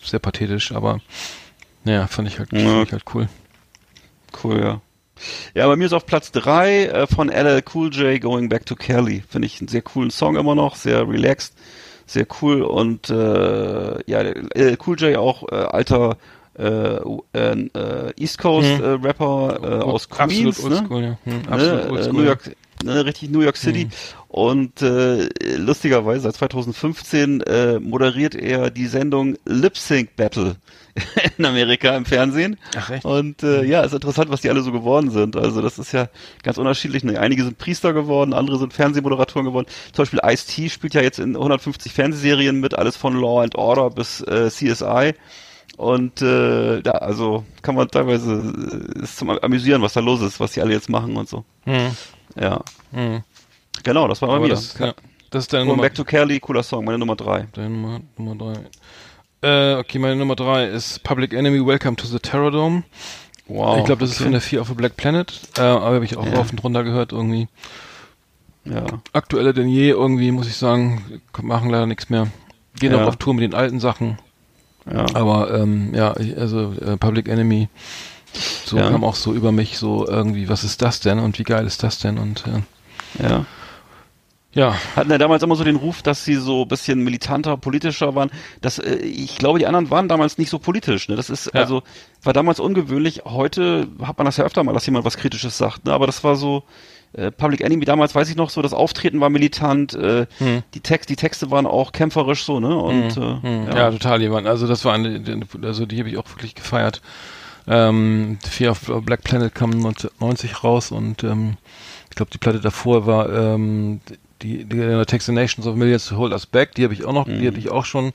sehr pathetisch, aber naja, fand ich halt, Ja. fand ich halt cool. Cool, ja. Ja, bei mir ist auf Platz drei äh, von LL Cool J Going Back to Kelly. Finde ich einen sehr coolen Song immer noch, sehr relaxed, sehr cool und äh, ja, LL Cool J auch äh, alter äh, äh, East Coast Hm. äh, Rapper aus Queens, absolut ne? oldschool, ja. Hm, ne, absolut äh, oldschool. New York, ne, richtig New York City. Und äh, lustigerweise, seit 2015 äh, moderiert er die Sendung Lip Sync Battle in Amerika im Fernsehen. Ach, echt? Und äh, ja, ist interessant, was die alle so geworden sind. Also das ist ja ganz unterschiedlich. Ne? Einige sind Priester geworden, andere sind Fernsehmoderatoren geworden. Zum Beispiel Ice-T spielt ja jetzt in 150 Fernsehserien mit, alles von Law and Order bis äh, CSI. Und äh, ja, also kann man teilweise äh, ist zum Amüsieren, was da los ist, was die alle jetzt machen und so. Hm. Ja, Hm. genau, das war bei mir. das, ja, das ist deine Going Nummer, Back to Kelly, cooler Song, meine Nummer drei. deine Nummer, Nummer drei. Äh, okay, meine Nummer drei ist Public Enemy Welcome to the Terror Dome. Wow. ich glaube, das ist von der Fear of a Black Planet. Äh, aber habe ich auch Ja. rauf und runter gehört irgendwie. ja. Aktueller denn je irgendwie, muss ich sagen. Machen leider nichts mehr. Gehen Ja. auch auf Tour mit den alten Sachen. Ja. Aber ähm, ja, ich, also äh, Public Enemy, so Ja. kam auch so über mich so irgendwie, was ist das denn und wie geil ist das denn und äh, ja. ja, hatten ja damals immer so den Ruf, dass sie so ein bisschen militanter, politischer waren. Das, äh, ich glaube, die anderen waren damals nicht so politisch. Ne? Das ist Ja. also war damals ungewöhnlich. Heute hat man das ja öfter mal, dass jemand was Kritisches sagt. Ne? Aber das war so äh, Public Enemy damals, weiß ich noch so. Das Auftreten war militant. Äh, Hm. Die Text, die Texte waren auch kämpferisch so. Ne? Und Hm, äh, ja. total jemand. Also das war eine, also die habe ich auch wirklich gefeiert. Ähm, Fear of Black Planet kam 1990 raus und ähm, ich glaube die Platte davor war ähm, die, die uh, Takes the Nations of Millions to Hold Us Back. Die habe ich auch noch, die hatte ich auch schon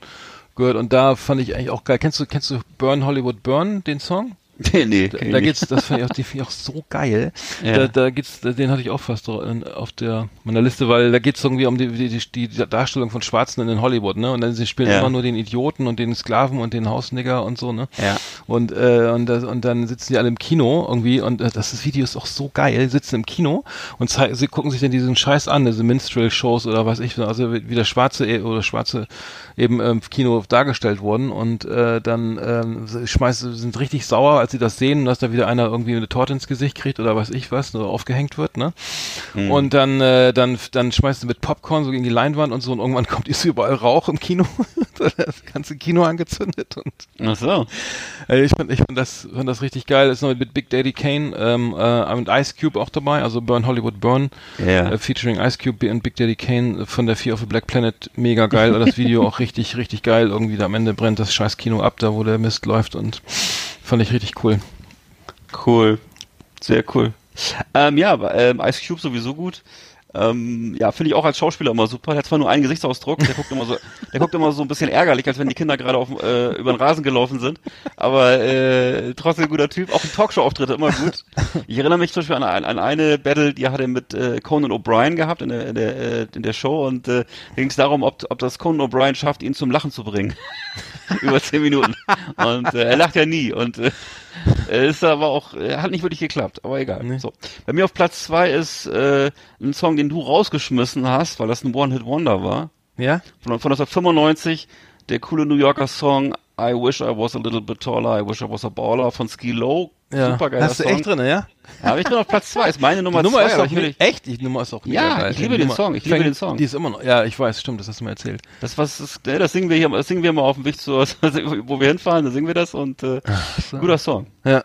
gehört und da fand ich eigentlich auch geil. Kennst du kennst du Burn Hollywood Burn den Song? Nee, nee, Da, da geht's, das fand ich auch, die finde ich auch so geil. Ja. Da, da geht's, den hatte ich auch fast auf der meiner Liste, weil da geht's irgendwie um die, die, die, die Darstellung von Schwarzen in Hollywood, ne? Und dann sie spielen Ja. immer nur den Idioten und den Sklaven und den Hausnigger und so, ne? Ja. Und äh, und, das, und dann sitzen die alle im Kino irgendwie und äh, das Video ist auch so geil, sitzen im Kino und zei- sie gucken sich dann diesen Scheiß an, diese Minstrel-Shows oder was ich, also wie der Schwarze e- oder Schwarze eben im Kino dargestellt wurden und äh, dann sie schmeißen, sind richtig sauer, als sie das sehen, dass da wieder einer irgendwie eine Torte ins Gesicht kriegt oder weiß ich was, oder aufgehängt wird, ne? Und dann, äh, dann, dann schmeißt sie mit Popcorn so gegen die Leinwand und so und irgendwann kommt ist überall Rauch im Kino, das ganze Kino angezündet und Ach so. äh, ich fand, ich fand das, fand das richtig geil. Ist noch mit Big Daddy Kane ähm, äh, und Ice Cube auch dabei, also Burn Hollywood Burn, Ja. äh, featuring Ice Cube und Big Daddy Kane von der Fear of the Black Planet. Mega geil. Und das Video auch richtig, richtig geil. Irgendwie da am Ende brennt das scheiß Kino ab, da wo der Mist läuft und fand ich richtig cool. Cool. Sehr cool. Ähm, ja, ähm, Ice Cube sowieso gut. Ähm, ja, finde ich auch als Schauspieler immer super. Der hat zwar nur einen Gesichtsausdruck, der guckt immer so, der guckt immer so ein bisschen ärgerlich, als wenn die Kinder gerade auf, äh, über den Rasen gelaufen sind. Aber äh, trotzdem ein guter Typ. Auch die Talkshow-Auftritte immer gut. Ich erinnere mich zum Beispiel an, an, eine Battle, die hat er mit äh, Conan O'Brien gehabt in der, in der, äh, in der Show und äh, da ging es darum, ob, ob das Conan O'Brien schafft, ihn zum Lachen zu bringen. über zehn Minuten. Und äh, er lacht ja nie. Und äh, ist aber auch, äh, hat nicht wirklich geklappt, aber egal. Nee. So. Bei mir auf Platz zwei ist äh, ein Song, den du rausgeschmissen hast, weil das ein One-Hit-Wonder war. Ja? Von, von 1995, der coole New Yorker Song I Wish I Was a Little Bit Taller, I Wish I Was a Baller von Ski Low. Ja. Super geiler Hast du Song. echt drin, ja? Habe ich drin auf Platz zwei. Ist meine Nummer die Nummer zwei. ist auch ich will- nicht, echt? Die Nummer ist auch mega Ja, geil. ich liebe Die den Nummer Song, ich liebe fängt- den Song. Die ist immer noch, ja, ich weiß, stimmt, das hast du mir erzählt. Das was ne, das singen wir hier, das singen wir mal auf dem Weg zu, wo wir hinfahren, da singen wir das und äh, so. guter Song. Ja.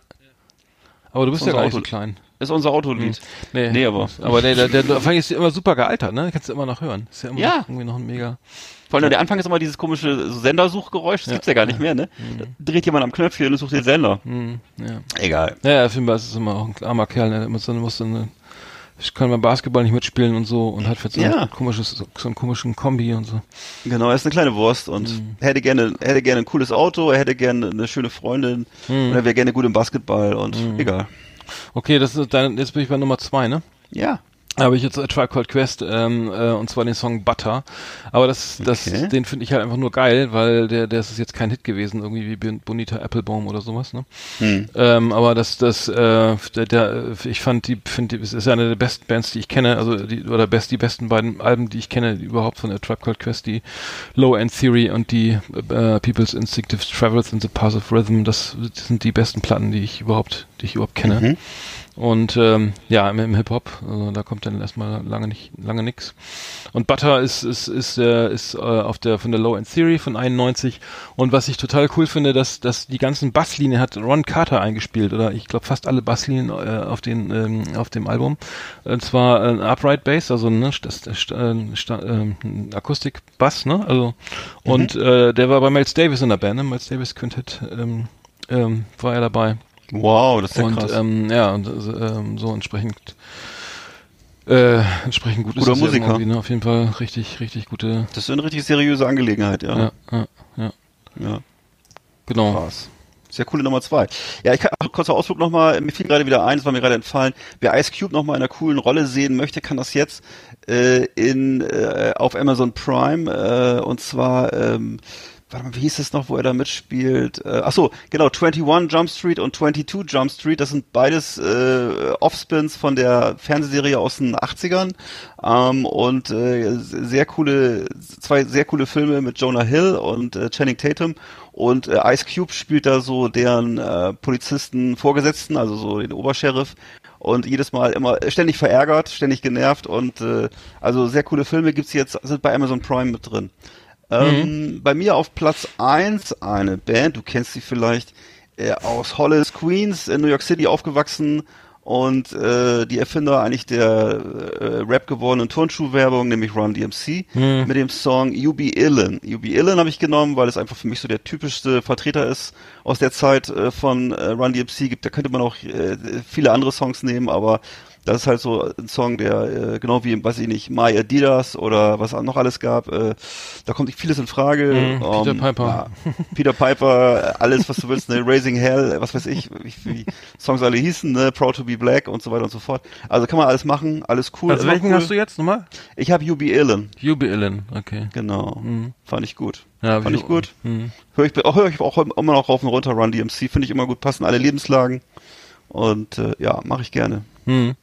Aber du bist ja gar nicht so klein. Ist unser Autolied. Nee, Nee, aber- Aber der, der, der, der Anfang ist ja immer super gealtert, ne? Kannst du immer noch hören. Ist ja immer Ja. noch irgendwie noch ein mega. Vor allem der Anfang ist immer dieses komische so Sendersuchgeräusch, das gibt's ja gar nicht mehr, ne? Da dreht jemand am Knöpfchen und sucht den Sender. Hm, ja. Egal. Ja, ja, Finbar ist immer auch ein armer Kerl, ne? Muss dann, muss dann, ich kann beim Basketball nicht mitspielen und so und hat jetzt so, Ja. ein komisches, so einen komischen Kombi und so. Genau, er ist eine kleine Wurst und Mhm. hätte gerne, hätte gerne ein cooles Auto, er hätte gerne eine schöne Freundin Mhm. und er wäre gerne gut im Basketball und egal. Okay, das ist dein, jetzt bin ich bei Nummer zwei, ne? Ja. Habe ich jetzt A Tribe Called Quest ähm, äh, und zwar den Song Butter. Aber das, das, Okay. den finde ich halt einfach nur geil, weil der, der ist jetzt kein Hit gewesen, irgendwie wie Bon- Bonita Applebaum oder sowas. Ne? Hm. Ähm, aber das, das, äh, der, der, ich fand die, finde, es ist eine der besten Bands, die ich kenne, also die oder best, die besten beiden Alben, die ich kenne, überhaupt von A Tribe Called Quest, die Low End Theory und die äh, People's Instinctive Travels in the Path of Rhythm. Das sind die besten Platten, die ich überhaupt die ich überhaupt kenne. Mhm. Und ähm, ja, im, im Hip-Hop, also da kommt dann erstmal lange nicht, lange nix. Und Butter ist ist ist äh, ist äh, auf der von der Low End Theory von 91 und was ich total cool finde, dass dass die ganzen Basslinien hat Ron Carter eingespielt oder ich glaube fast alle Basslinien äh, auf den ähm, auf dem Album. Und zwar ein Upright Bass, also ne, das, das äh, sta- ähm, Akustik Bass, ne? Also und äh, der war bei Miles Davis in der Band, ne? Miles Davis Quintett ähm, ähm, war er dabei. Wow, das ist ja Und krass. ähm, ja, und also, ähm, so entsprechend äh, entsprechend gut Guter ist Musiker. ne? Auf jeden Fall richtig, richtig gute. das ist eine richtig seriöse Angelegenheit, ja. Ja, ja, ja. ja. Genau. Krass. Sehr coole Nummer zwei. Ja, ich kann ach, kurzer Ausflug nochmal, mir fiel gerade wieder ein, es war mir gerade entfallen, wer Ice Cube nochmal in einer coolen Rolle sehen möchte, kann das jetzt äh, in äh, auf Amazon Prime äh, und zwar ähm, warte mal, wie hieß es noch, wo er da mitspielt? Äh, ach so, genau, 21 Jump Street und 22 Jump Street, das sind beides äh, Offspins von der Fernsehserie aus den 80ern ähm, und äh, sehr coole, zwei sehr coole Filme mit Jonah Hill und äh, Channing Tatum und äh, Ice Cube spielt da so deren äh, Polizisten Vorgesetzten, also so den Obersheriff und jedes Mal immer ständig verärgert, ständig genervt und äh, also sehr coole Filme gibt's jetzt, sind bei Amazon Prime mit drin. Ähm, Bei mir auf Platz eins eine Band, du kennst sie vielleicht, äh, aus Hollis, Queens, in New York City aufgewachsen und äh, die Erfinder eigentlich der äh, Rap gewordenen Turnschuhwerbung, nämlich Run DMC, mit dem Song You Be Illin. You Be Illin habe ich genommen, weil es einfach für mich so der typischste Vertreter ist aus der Zeit äh, von äh, Run DMC. Gibt, da könnte man auch äh, viele andere Songs nehmen, aber das ist halt so ein Song, der äh, genau wie, weiß ich nicht, My Adidas oder was noch alles gab, äh, da kommt vieles in Frage. Mhm, Peter Ähm, Piper. Ja, Peter Piper, alles, was du willst, ne, Raising Hell, äh, was weiß ich, wie, wie Songs alle hießen, ne, Proud to be Black und so weiter und so fort. Also kann man alles machen, alles cool. Also welchen cool. hast du jetzt nochmal? Ich habe UB Illen, Hubie Illen, okay. genau. Fand ich gut. Ja, Fand wie- ich gut. Mhm. Hör ich, auch, hör ich auch immer noch rauf und runter Run DMC, finde ich immer gut, passen alle Lebenslagen. Und äh, ja, mache ich gerne. Mhm.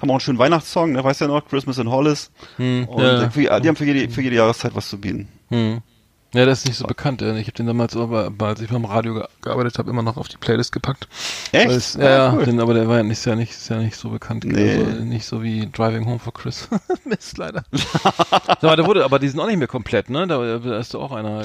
Haben auch einen schönen Weihnachtssong, ne, weißt du ja noch, Christmas in Hollis. Mhm. Und Ja. für, die haben für jede, für jede Jahreszeit was zu bieten. Mhm. Ja, das ist nicht so bekannt. äh. Ich habe den damals, aber, als ich beim Radio ge gearbeitet habe, immer noch auf die Playlist gepackt. Echt? Es, Ah, ja, ja, cool. den, aber der war ja nicht, ist ja nicht, ist ja nicht so bekannt. Nee. Also nicht so wie Driving Home for Chris. Mist, leider. so, aber, da wurde, aber die sind auch nicht mehr komplett, ne? Da, da ist doch auch einer.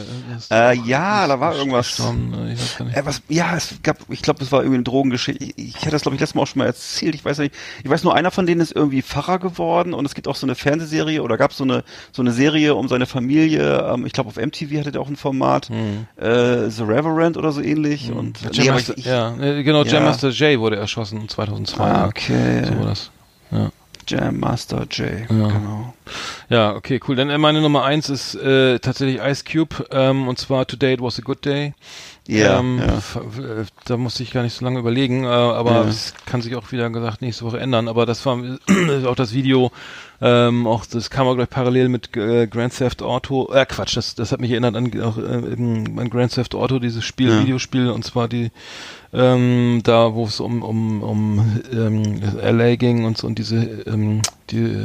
äh, doch- ja, da war irgendwas. ne? Äh, was, ja, es gab, ich glaube, es war irgendwie eine Drogengeschichte. Ich, ich hatte das, glaube ich, letztes Mal auch schon mal erzählt. Ich weiß nicht. Ich weiß nur, einer von denen ist irgendwie Pfarrer geworden und es gibt auch so eine Fernsehserie oder gab so eine so eine Serie um seine Familie. Ähm, ich glaube, auf MTV hatte der auch ein Format. Äh, The Reverend oder so ähnlich. Und Ja, nee, Jam Master, ich, ja, äh, genau, ja. Jam Master Jay wurde erschossen 2002. Ah, ne? okay. So war das. Ja. Jam Master J. Ja. Genau. Ja, okay, cool. Dann äh, meine Nummer eins ist äh, tatsächlich Ice Cube ähm, und zwar Today It Was a Good Day. Ja, ähm, ja. f- Da musste ich gar nicht so lange überlegen, äh, aber Ja. es kann sich auch wieder gesagt nächste Woche ändern. Aber das war auch das Video, ähm, auch das kam auch gleich parallel mit äh, Grand Theft Auto. Äh, Quatsch, das, das hat mich erinnert an, auch, äh, an Grand Theft Auto, dieses Spiel, Ja. Videospiel und zwar die ähm, da, wo es um um um ähm, LA ging und so und diese ähm, die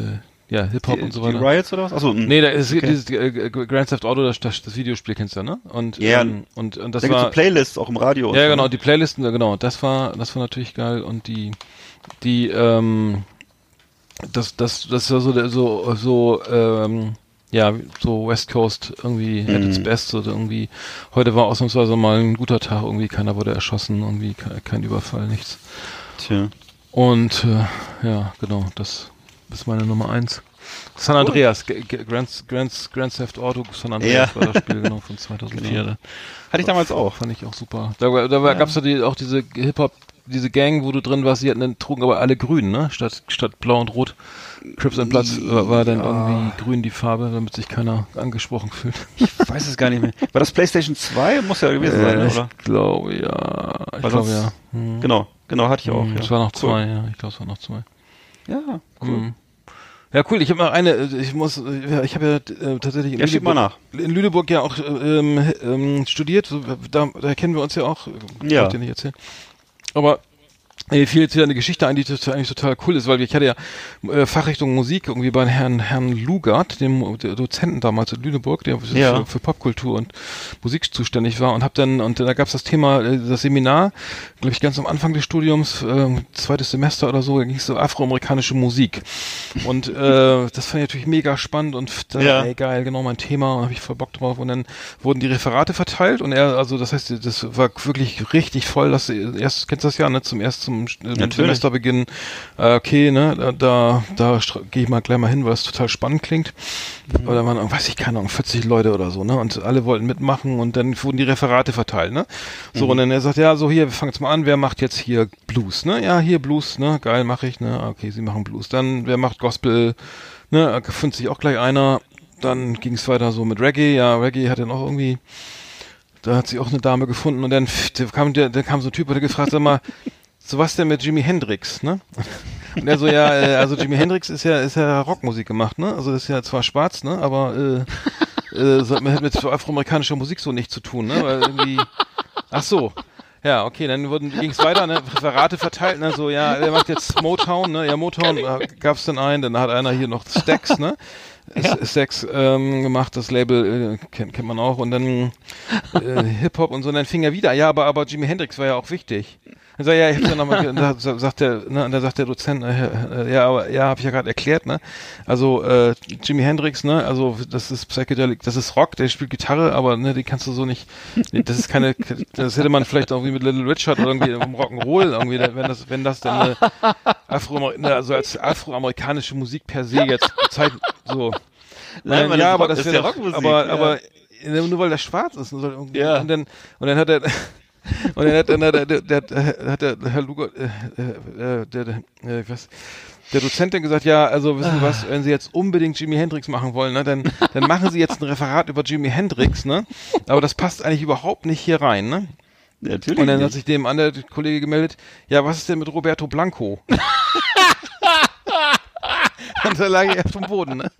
ja Hip Hop Die, und so die weiter. Riots oder was? Achso. Nee, da ist Okay. dieses äh, Grand Theft Auto, das, das, das Videospiel kennst du, ne? Und Ja. ähm, und und das da war so Playlists auch im Radio. ja so, genau ne? die Playlisten, ja, genau. Das war das war natürlich geil und die die ähm, das das das war so so so ähm, ja so West Coast irgendwie at its Mhm. best so irgendwie heute war ausnahmsweise mal ein guter Tag irgendwie keiner wurde erschossen irgendwie kein, kein Überfall nichts Tja. und äh, ja genau das ist meine Nummer eins San Andreas, G Grand, Grand, Grand Theft Auto San Andreas Ja. war das Spiel genau von 2004. Da Hatte ich damals auch. Fand ich auch super. Da, war- da war, gab's ja die, auch diese Hip-Hop, diese Gang, wo du drin warst, die hatten, dann trugen aber alle grün, ne? Statt, statt blau und rot. Crips and Bloods war, war dann irgendwie grün die Farbe, damit sich keiner angesprochen fühlt. Ich weiß es gar nicht mehr. War das PlayStation 2? Muss ja gewesen sein, ne, ich oder? glaube ja. Ich glaube ja. Hm. Genau, genau, hatte ich auch. Hm, ja. Es war noch Cool. zwei, ja. Ich glaube, es war noch zwei. Ja, cool. Hm. Ja, cool. Ich habe noch eine, äh, ich muss, äh, ja, ich habe ja äh, tatsächlich in Ja, nach. in Lüneburg ja auch ähm, ähm, studiert. Da, da kennen wir uns ja auch. Ja. Wollte ich dir nicht erzählen. Aber Mir fiel jetzt wieder eine Geschichte ein, die eigentlich total cool ist, weil ich hatte ja äh, Fachrichtung Musik irgendwie bei Herrn Herrn Lugard, dem Dozenten damals in Lüneburg, der Ja. für, für Popkultur und Musik zuständig war und habe dann und da gab es das Thema äh, das Seminar, glaube ich ganz am Anfang des Studiums, äh, zweites Semester oder so, da ging es so afroamerikanische Musik und äh, das fand ich natürlich mega spannend und da, Ja. ey, geil, genau mein Thema und habe ich voll Bock drauf und dann wurden die Referate verteilt und er also das heißt das war wirklich richtig voll, dass erst kennst du das ja ne zum erst zum äh, Natürlich. Semesterbeginn. Äh, okay ne da da, gehe ich mal gleich mal hin, weil es total spannend klingt. Oder man weiß ich keine Ahnung 40 Leute oder so ne und alle wollten mitmachen und dann wurden die Referate verteilt ne? So und dann er sagt ja so hier wir fangen jetzt mal an wer macht jetzt hier Blues ne? Ja hier Blues ne geil mache ich ne? Okay sie machen Blues. Dann wer macht Gospel ne? Findet sich auch gleich einer. Dann ging es weiter so mit Reggae. Ja Reggae hat dann auch irgendwie da hat sich auch eine Dame gefunden und dann pff, da kam der, da kam so ein Typ, der gefragt, sag mal, so was denn mit Jimi Hendrix, ne? Und er so, ja, äh, also Jimi Hendrix ist ja, ist ja Rockmusik gemacht, ne? Also das ist ja zwar schwarz, ne? Aber äh, äh, so, hat mit, afroamerikanischer Musik so nichts zu tun, ne? Weil irgendwie, ach so. Ja, okay, dann wurden ging es weiter, ne? Referate verteilt, ne? So, ja, er macht jetzt Motown, ne? Ja, Motown äh, gab's dann einen, dann hat einer hier noch Stax, ne? Ja. Stax ähm, gemacht, das Label äh, kennt, kennt man auch und dann äh, Hip Hop und so, und dann fing er wieder, ja, aber aber Jimi Hendrix war ja auch wichtig. Dann sagt er, ja, ich hab's ja nochmal, da sa- sagt der, ne, und dann sagt der Dozent, äh, äh, ja, aber ja, habe ich ja gerade erklärt, ne? Also äh, Jimi Hendrix, ne? Also das ist Psychedelic, das ist Rock, der spielt Gitarre, aber ne, die kannst du so nicht, das ist keine, das hätte man vielleicht irgendwie mit Little Richard oder irgendwie im Rock'n'Roll irgendwie, da- wenn das, wenn das dann eine Afro, ne, also als afroamerikanische Musik per se jetzt bezeichnet, so. Nein, weil ja, aber das ist ja Rockmusik, aber, ja. aber äh, nur weil der schwarz ist. Und, so, und, Ja. und dann und dann hat er und dann hat dann hat der, hat der Herr Luger äh, äh, der, der äh, was der Dozent dann gesagt, ja, also wissen Sie was, wenn Sie jetzt unbedingt Jimi Hendrix machen wollen, ne, dann, dann machen Sie jetzt ein Referat über Jimi Hendrix, ne? Aber das passt eigentlich überhaupt nicht hier rein, ne? Natürlich. Und dann hat nicht. sich dem anderen Kollege gemeldet, ja, was ist denn mit Roberto Blanco? Und da lag ich auf dem Boden, ne?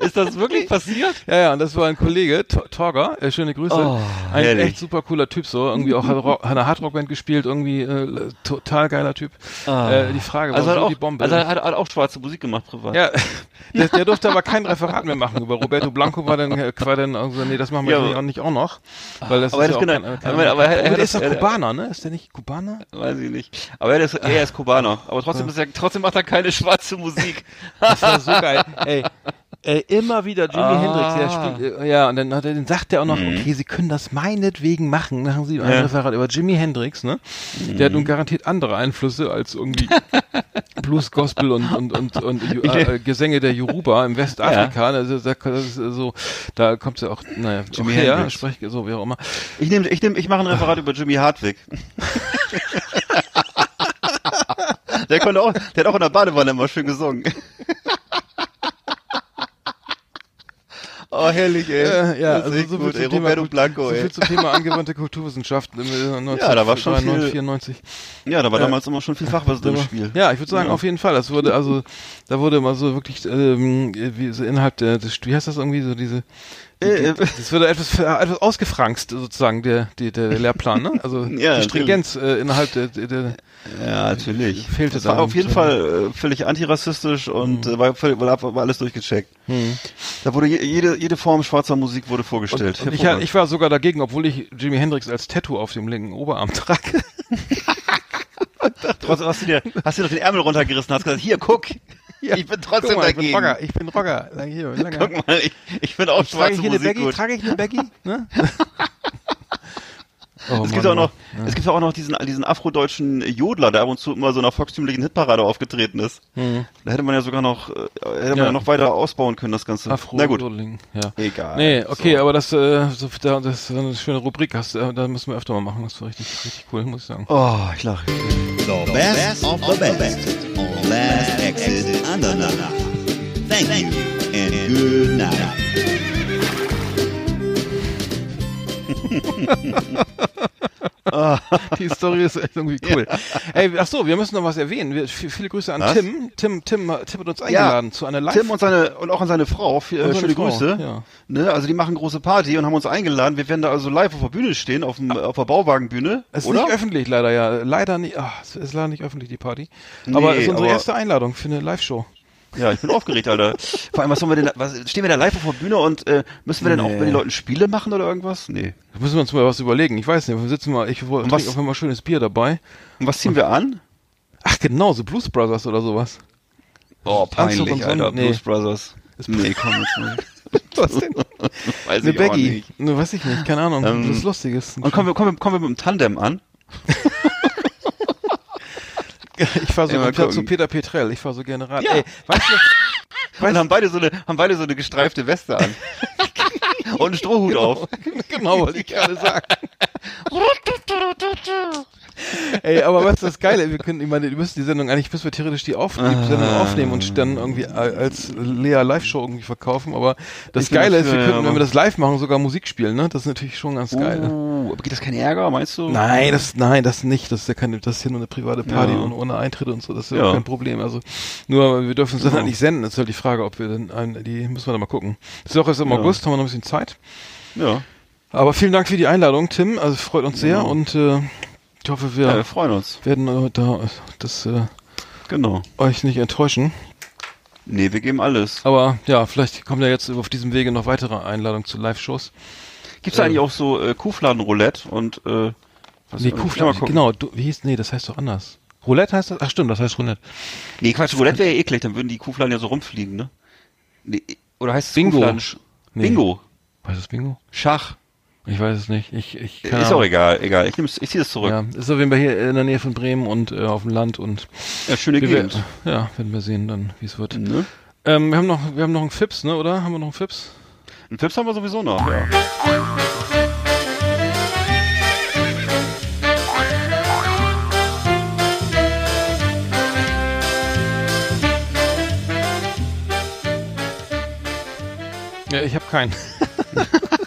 Ist das wirklich passiert? Ja, ja, und das war ein Kollege, To- Torger, äh, schöne Grüße. Oh, ein herrlich. echt super cooler Typ, so. Irgendwie auch hat eine Hardrock-Band gespielt, irgendwie äh, total geiler Typ. Äh, die Frage war Also, hat so auch, die Bombe. also er hat, hat auch schwarze Musik gemacht privat. ja, der, der durfte aber kein Referat mehr machen. Über Roberto Blanco war dann, äh, war dann also, nee, das machen wir Ja, nicht, auch noch. Weil das Aber ist ja genau- kein, kein, aber- aber er- er hat ist doch er- Kubaner, ne? Ist der nicht Kubaner? Weiß ich nicht. Aber er ist, er ist Kubaner. Aber trotzdem, ist er, trotzdem macht er keine schwarze Musik. Das war so geil. Ey, ey, immer wieder Jimi Ah. Hendrix, der spielt, äh, ja, und dann, hat er, dann sagt er auch noch, okay, Sie können das meinetwegen machen. Machen Sie ein Ja. Referat über Jimi Hendrix, ne? Der hat nun garantiert andere Einflüsse als irgendwie Blues, Gospel und, und, und, und Ju- äh, Gesänge der Yoruba im Westafrika. Also, da, das ist so, da kommt ja auch, naja, Jimi her, Hendrix. sprech, so wie auch immer. Ich nehme, ich nehme, ich mache ein Referat über Jimmy Hartwig. der konnte auch, der hat auch in der Badewanne immer schön gesungen. Oh, herrlich, ey. Äh, ja, also so gut, ey. Thema Roberto Kult- Blanco, so ey. viel zum Thema angewandte Kulturwissenschaften im äh, Ja, da war schon 1993, viel- 94. Ja, da war Ja. damals immer schon viel Fachwissen im Spiel. Ja, ich würde sagen, Ja. auf jeden Fall. Das wurde also, da wurde mal so wirklich, ähm, wie so innerhalb der, des, wie heißt das irgendwie so diese, die, Äh, äh. die, das wurde etwas, etwas ausgefranst sozusagen der, die, der Lehrplan, ne? Also Ja, die Stringenz äh, innerhalb der, der, der Ja, natürlich. Fehlte das war auf jeden. Fall äh, völlig antirassistisch und Mhm. äh, war, völlig, war, war alles durchgecheckt. Da wurde je, jede, jede Form schwarzer Musik wurde vorgestellt. und ich, ja- ich war sogar dagegen, obwohl ich Jimi Hendrix als Tattoo auf dem linken Oberarm trage. Trotzdem hast du dir, hast dir doch den Ärmel runtergerissen, hast gesagt, hier, guck, ich bin trotzdem mal, ich bin dagegen. Rocker, ich bin Rocker. Lang hier, lange. Guck mal, ich, ich finde auch Trage schwarze ich hier eine Musik Baggy? gut. Trage ich eine Baggy? Ne? Oh, Es gibt Mann, auch noch, Mann. es gibt auch noch diesen, diesen afrodeutschen Jodler, der ab und zu immer so in einer volkstümlichen Hitparade aufgetreten ist. Da hätte man ja sogar noch, äh, hätte man Ja. ja noch weiter ausbauen können, das Ganze. Afro Na gut. Jodeling, ja. Egal. Nee, okay, So. aber das, äh, so, da, das ist eine schöne Rubrik, hast, äh, da müssen wir öfter mal machen, das war richtig, richtig cool, muss ich sagen. Oh, ich lache. The best of the best on Last Exit Andernach. Thank you and good night. Die Story ist echt irgendwie cool. Ey, ach so, wir müssen noch was erwähnen. Wir, viele Grüße an Was? Tim. Tim, Tim, Tim hat uns eingeladen zu einer Live. Tim und seine und auch an seine Frau, Und äh, schöne Frau, Grüße. ja. Ne, also die machen große Party und haben uns eingeladen. Wir werden da also live auf der Bühne stehen, auf, dem, auf der Bauwagenbühne. Es ist oder? nicht öffentlich leider, ja. Leider nicht. Ach, es ist leider nicht öffentlich, die Party. aber es ist unsere erste Einladung für eine Live-Show. Ja, ich bin aufgeregt, Alter. Vor allem, was sollen wir denn, was, stehen wir da live auf der Bühne und äh, müssen wir denn auch Nee. bei den Leuten Spiele machen oder irgendwas? Nee. Da müssen wir uns mal was überlegen. Ich weiß nicht, wir sitzen mal, ich trinke was- auf Fall schönes Bier dabei. Und was ziehen wir an? Ach genau, so Blues Brothers oder sowas. Oh, Anzug peinlich, und so- Alter. nee. Blues Brothers. Nee, komm jetzt nicht. Was denn? Weiß Eine ich auch Baggy. nicht. Ne, weiß ich nicht, keine Ahnung. Ähm, das ist Lustiges. Und kommen wir, kommen wir, kommen wir mit dem Tandem an? Ich fahr so, Ey, fahr zu gucken. Peter Petrell, ich fahr so gerne Rad. Ja. Ey, weißt du, Und haben beide so eine, haben beide so eine gestreifte Weste an. und einen Strohhut auf. genau, wollte ich gerade sagen. Ey, aber was ist das Geile? Wir können, ich meine, wir müssen die Sendung eigentlich, müssen wir theoretisch die, auf, die Ah. Sendung aufnehmen und dann irgendwie als Lea Live-Show irgendwie verkaufen. Aber das Ich Geile ist, wir könnten, wenn wir das live machen, sogar Musik spielen, ne? Das ist natürlich schon ganz geil. Uh, aber geht das kein Ärger, meinst du? Nein, das, nein, das nicht. Das ist ja keine, das ist ja nur eine private Party Ja. und ohne Eintritt und so. Das ist ja, Ja. kein Problem. Also, nur, wir dürfen es dann halt nicht senden. Das ist halt die Frage, ob wir dann, die müssen wir dann mal gucken. Das ist auch erst im Ja. August, haben wir noch ein bisschen Zeit. Ja. Aber vielen Dank für die Einladung, Tim. Also, freut uns sehr Ja. und, äh, ich hoffe, wir ja, wir freuen uns. werden äh, da, das, äh, Genau. euch nicht enttäuschen. Nee, wir geben alles. Aber, ja, vielleicht kommen ja jetzt auf diesem Wege noch weitere Einladungen zu Live-Shows. Gibt's da Ähm. eigentlich auch so äh, Kuhfladen-Roulette und äh, was Nee, Kuhfladen, genau, du, wie hieß, nee, das heißt doch anders. Roulette heißt das? Ach stimmt, das heißt Roulette. Nee, Quatsch, Roulette wäre ja eklig, dann würden die Kuhfladen ja so rumfliegen, ne? Nee, oder heißt es Bingo. Kuhfladen? Nee. Bingo. Weißt du das Bingo? Schach. Ich weiß es nicht. Ich, ich, keine ist auch egal, egal. Ich, nehm's, ich ziehe das zurück. Ja, ist auf jeden Fall hier in der Nähe von Bremen und äh, auf dem Land und Ja, schöne wir, Gegend. ja, werden wir sehen dann, wie es wird. Ne? Ähm, wir haben noch, wir haben noch einen Fips, ne, oder? Haben wir noch einen Fips? Einen Fips haben wir sowieso noch, ja. Ja, ich habe keinen.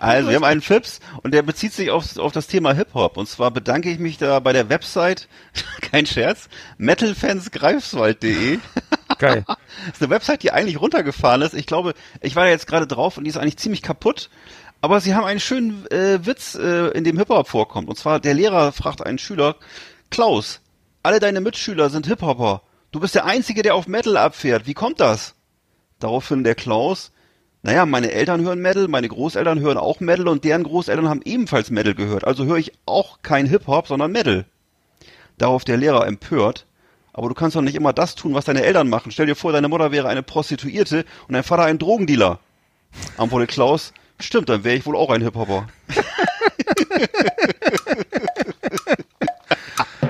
Also, wir haben einen Fips und der bezieht sich auf, auf das Thema Hip-Hop. Und zwar bedanke ich mich da bei der Website, kein Scherz, metalfansgreifswald.de. Geil. Das ist eine Website, die eigentlich runtergefahren ist. Ich glaube, ich war da jetzt gerade drauf und die ist eigentlich ziemlich kaputt. Aber sie haben einen schönen äh, Witz, äh, in dem Hip-Hop vorkommt. Und zwar, der Lehrer fragt einen Schüler, Klaus, alle deine Mitschüler sind Hip-Hopper. Du bist der Einzige, der auf Metal abfährt. Wie kommt das? Daraufhin der Klaus, naja, meine Eltern hören Metal, meine Großeltern hören auch Metal und deren Großeltern haben ebenfalls Metal gehört. Also höre ich auch kein Hip-Hop, sondern Metal. Darauf der Lehrer empört, aber du kannst doch nicht immer das tun, was deine Eltern machen. Stell dir vor, deine Mutter wäre eine Prostituierte und dein Vater ein Drogendealer. Antwortet Klaus, stimmt, dann wäre ich wohl auch ein Hip-Hopper.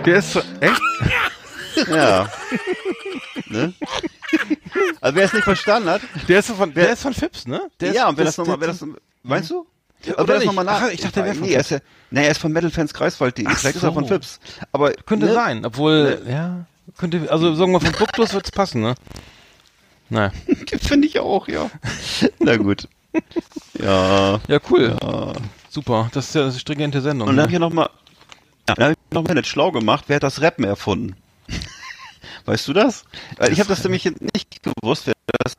Der ist so, echt? Ja. ne? Also wer es nicht verstanden hat, Der ist so von, der ist von Fips, ne? Der ja, ist, und wenn das, nochmal, der- wenn das, meinst du? Ja, Aber oder das nochmal nach. Ach, ich dachte, der wäre von nee, er ist ja, nee, er ist von Metalfanskreiswald.de. Ach Vielleicht ist er von so. Fips. Aber Könnte ne? sein, obwohl, ja, könnte, also sagen wir von Duktus wird's passen, ne? Naja. Finde ich auch, ja. Na gut. Ja. Ja, cool. ja. Super. Das ist ja eine stringente Sendung. Und dann habe ne? ich ja nochmal, ja, habe ich nochmal nicht schlau gemacht, wer hat das Rappen erfunden? Weißt du das? Weil ich habe das nämlich nicht gewusst, wer das.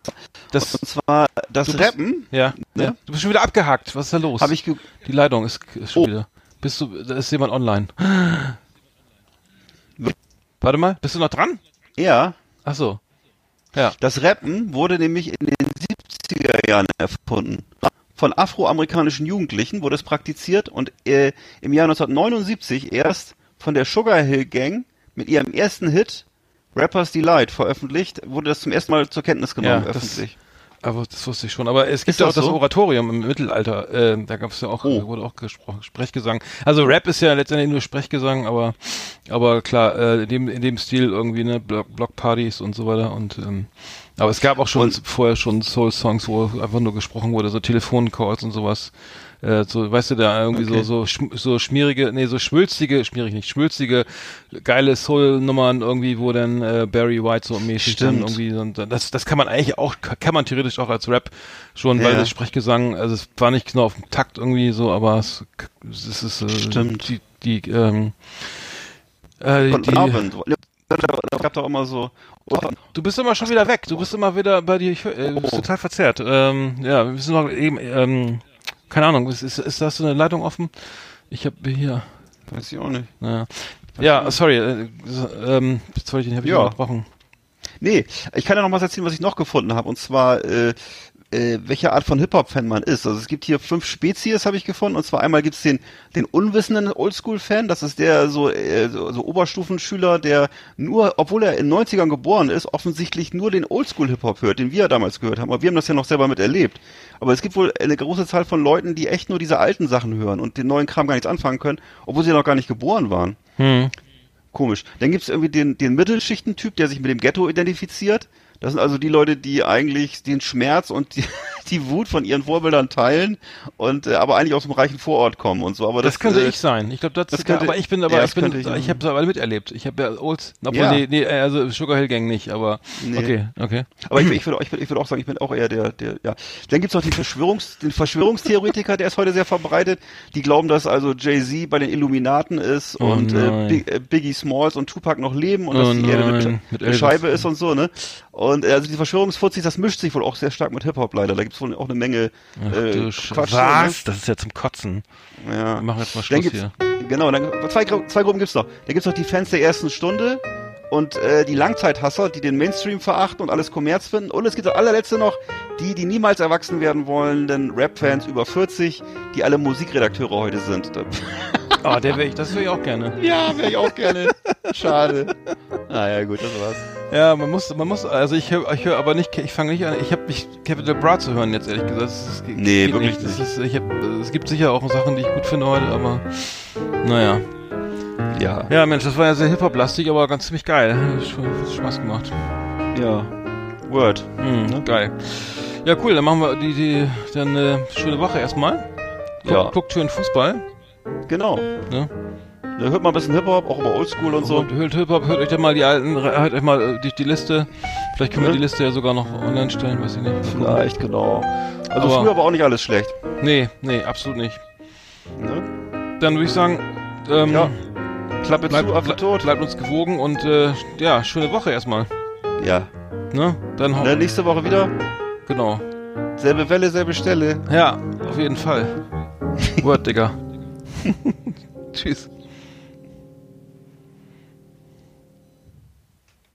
das, Und zwar das Du bist- Rappen ja, ne? ja. Du bist schon wieder abgehackt. Was ist da los? habe ich Die Leitung ist, ist schon Oh. wieder. Bist du, da ist jemand online. Warte mal, bist du noch dran? ja, Ach so. Ja. das Rappen wurde nämlich in den 70er Jahren erfunden. Von afroamerikanischen Jugendlichen wurde es praktiziert und äh, im Jahr 1979 erst von der Sugar Hill Gang mit ihrem ersten Hit Rappers Delight veröffentlicht, wurde das zum ersten Mal zur Kenntnis genommen, Ja, das- öffentlich. Aber das wusste ich schon. Aber es gibt ja auch das das so? Oratorium im Mittelalter. Äh, da gab es ja auch, Oh. wurde auch gesprochen, Sprechgesang. Also Rap ist ja letztendlich nur Sprechgesang, aber aber klar, äh, in dem in dem Stil irgendwie ne Block, Blockpartys und so weiter. Und ähm, aber es gab auch schon Und- vorher schon Soul-Songs, wo einfach nur gesprochen wurde, so Telefoncalls und sowas. Äh, so, weißt du, da irgendwie Okay. so, so, schm- so schmierige, nee, so schmülzige, schmierig nicht, schmülzige, geile Soul-Nummern irgendwie, wo dann äh, Barry White so mäßig dann Stimmt. irgendwie, und das, das kann man eigentlich auch, kann man theoretisch auch als Rap schon, weil Ja. das Sprechgesang, also es war nicht genau auf dem Takt irgendwie so, aber es, es ist, äh, Stimmt. die, die, ähm, äh, die, Abend. Es gab doch immer so. Du bist immer schon wieder weg. Du bist immer wieder bei dir. Ich, äh, du bist Oh. total verzerrt. Ähm, ja, wir müssen noch eben. Ähm, keine Ahnung. Ist, ist, ist da so eine Leitung offen? Ich habe hier. Weiß ich auch nicht. Naja. Ja, sorry. Äh, ähm, ich den hab ich Ja. unterbrochen. Nee, ich kann ja noch mal erzählen, was ich noch gefunden habe. Und zwar, äh, äh, welche Art von Hip-Hop-Fan man ist. Also es gibt hier fünf Spezies, habe ich gefunden. Und zwar einmal gibt's den, den unwissenden Oldschool-Fan. Das ist der so, äh, so, so Oberstufenschüler, der nur, obwohl er in den 90ern geboren ist, offensichtlich nur den Oldschool-Hip-Hop hört, den wir damals gehört haben. Aber wir haben das ja noch selber miterlebt. Aber es gibt wohl eine große Zahl von Leuten, die echt nur diese alten Sachen hören und den neuen Kram gar nichts anfangen können, obwohl sie noch gar nicht geboren waren. Hm. Komisch. Dann gibt's irgendwie den, den Mittelschichtentyp, der sich mit dem Ghetto identifiziert. Das sind also die Leute, die eigentlich den Schmerz und die, die Wut von ihren Vorbildern teilen und äh, aber eigentlich aus dem reichen Vorort kommen und so. Aber Das, das, könnte äh, ich sein. Ich glaube, das, das könnte- aber ich bin aber ja, ich bin ich, ich- habe es aber miterlebt. Ich habe ja Olds, obwohl Ja. nee, nee, also Sugar Hill Gang nicht, aber Nee. okay, okay. Aber ich, ich würde ich würd, ich würd auch sagen, ich bin auch eher der, der, ja. Dann gibt's noch den, Verschwörungs, den Verschwörungstheoretiker, der ist heute sehr verbreitet. Die glauben, dass also Jay-Z bei den Illuminaten ist Oh und äh. Big, äh, Biggie Smalls und Tupac noch leben und Oh dass die Erde nein, eine, mit eine. Scheibe ist und so, ne? Und äh, also die Verschwörungsfuzis, das mischt sich wohl auch sehr stark mit Hip-Hop leider. Da gibt's wohl auch eine Menge Ach, äh, Quatsch. Was? Das ist ja zum Kotzen. Ne? Ja. Wir machen jetzt mal Schluss hier. Genau, dann zwei, zwei Gruppen gibt's noch. Da gibt's noch die Fans der ersten Stunde und äh, die Langzeithasser, die den Mainstream verachten und alles Kommerz finden. Und es gibt das allerletzte noch, die, die niemals erwachsen werden wollen, denn Rap-Fans über 40, die alle Musikredakteure heute sind. Oh, der wäre ich, das wäre ich auch gerne. Ja, wäre ich auch gerne. Schade. Naja, gut, das war's. Ja, man muss, man muss, also ich höre, ich höre aber nicht, ich fange nicht an, ich habe mich Capital Bra zu hören jetzt ehrlich gesagt. Das, ist- Nee, wirklich Das nicht. ist, ich hab, es gibt sicher auch Sachen, die ich gut finde heute, aber naja. Ja. Ja, Mensch, das war ja sehr Hip-Hop-lastig, aber ganz ziemlich geil. Hat Spaß gemacht. Ja. Word. Hm, Ne? Geil. Ja, cool, dann machen wir die, die, dann eine schöne Woche erstmal. Guck, Ja. Guckt schön Fußball. Genau. Ne? Da hört mal ein bisschen Hip-Hop, auch über Oldschool und so. Hört, hört, hört euch dann mal die alten, hört euch mal äh, die, die Liste. Vielleicht können wir Ne? die Liste ja sogar noch online stellen, weiß ich nicht. Vielleicht, genau. Also Aber- früher war auch nicht alles schlecht. Nee, nee, absolut nicht. Ne? Dann würde ich sagen, ähm, Ja. Klappe bleibt, zu, Affe tot. bleibt uns gewogen und äh, ja, schöne Woche erstmal. Ja. Ne? Dann hau- Ne, nächste Woche wieder. genau. Selbe Welle, selbe Stelle. Ja, auf jeden Fall. Word, Digga. Tschüss.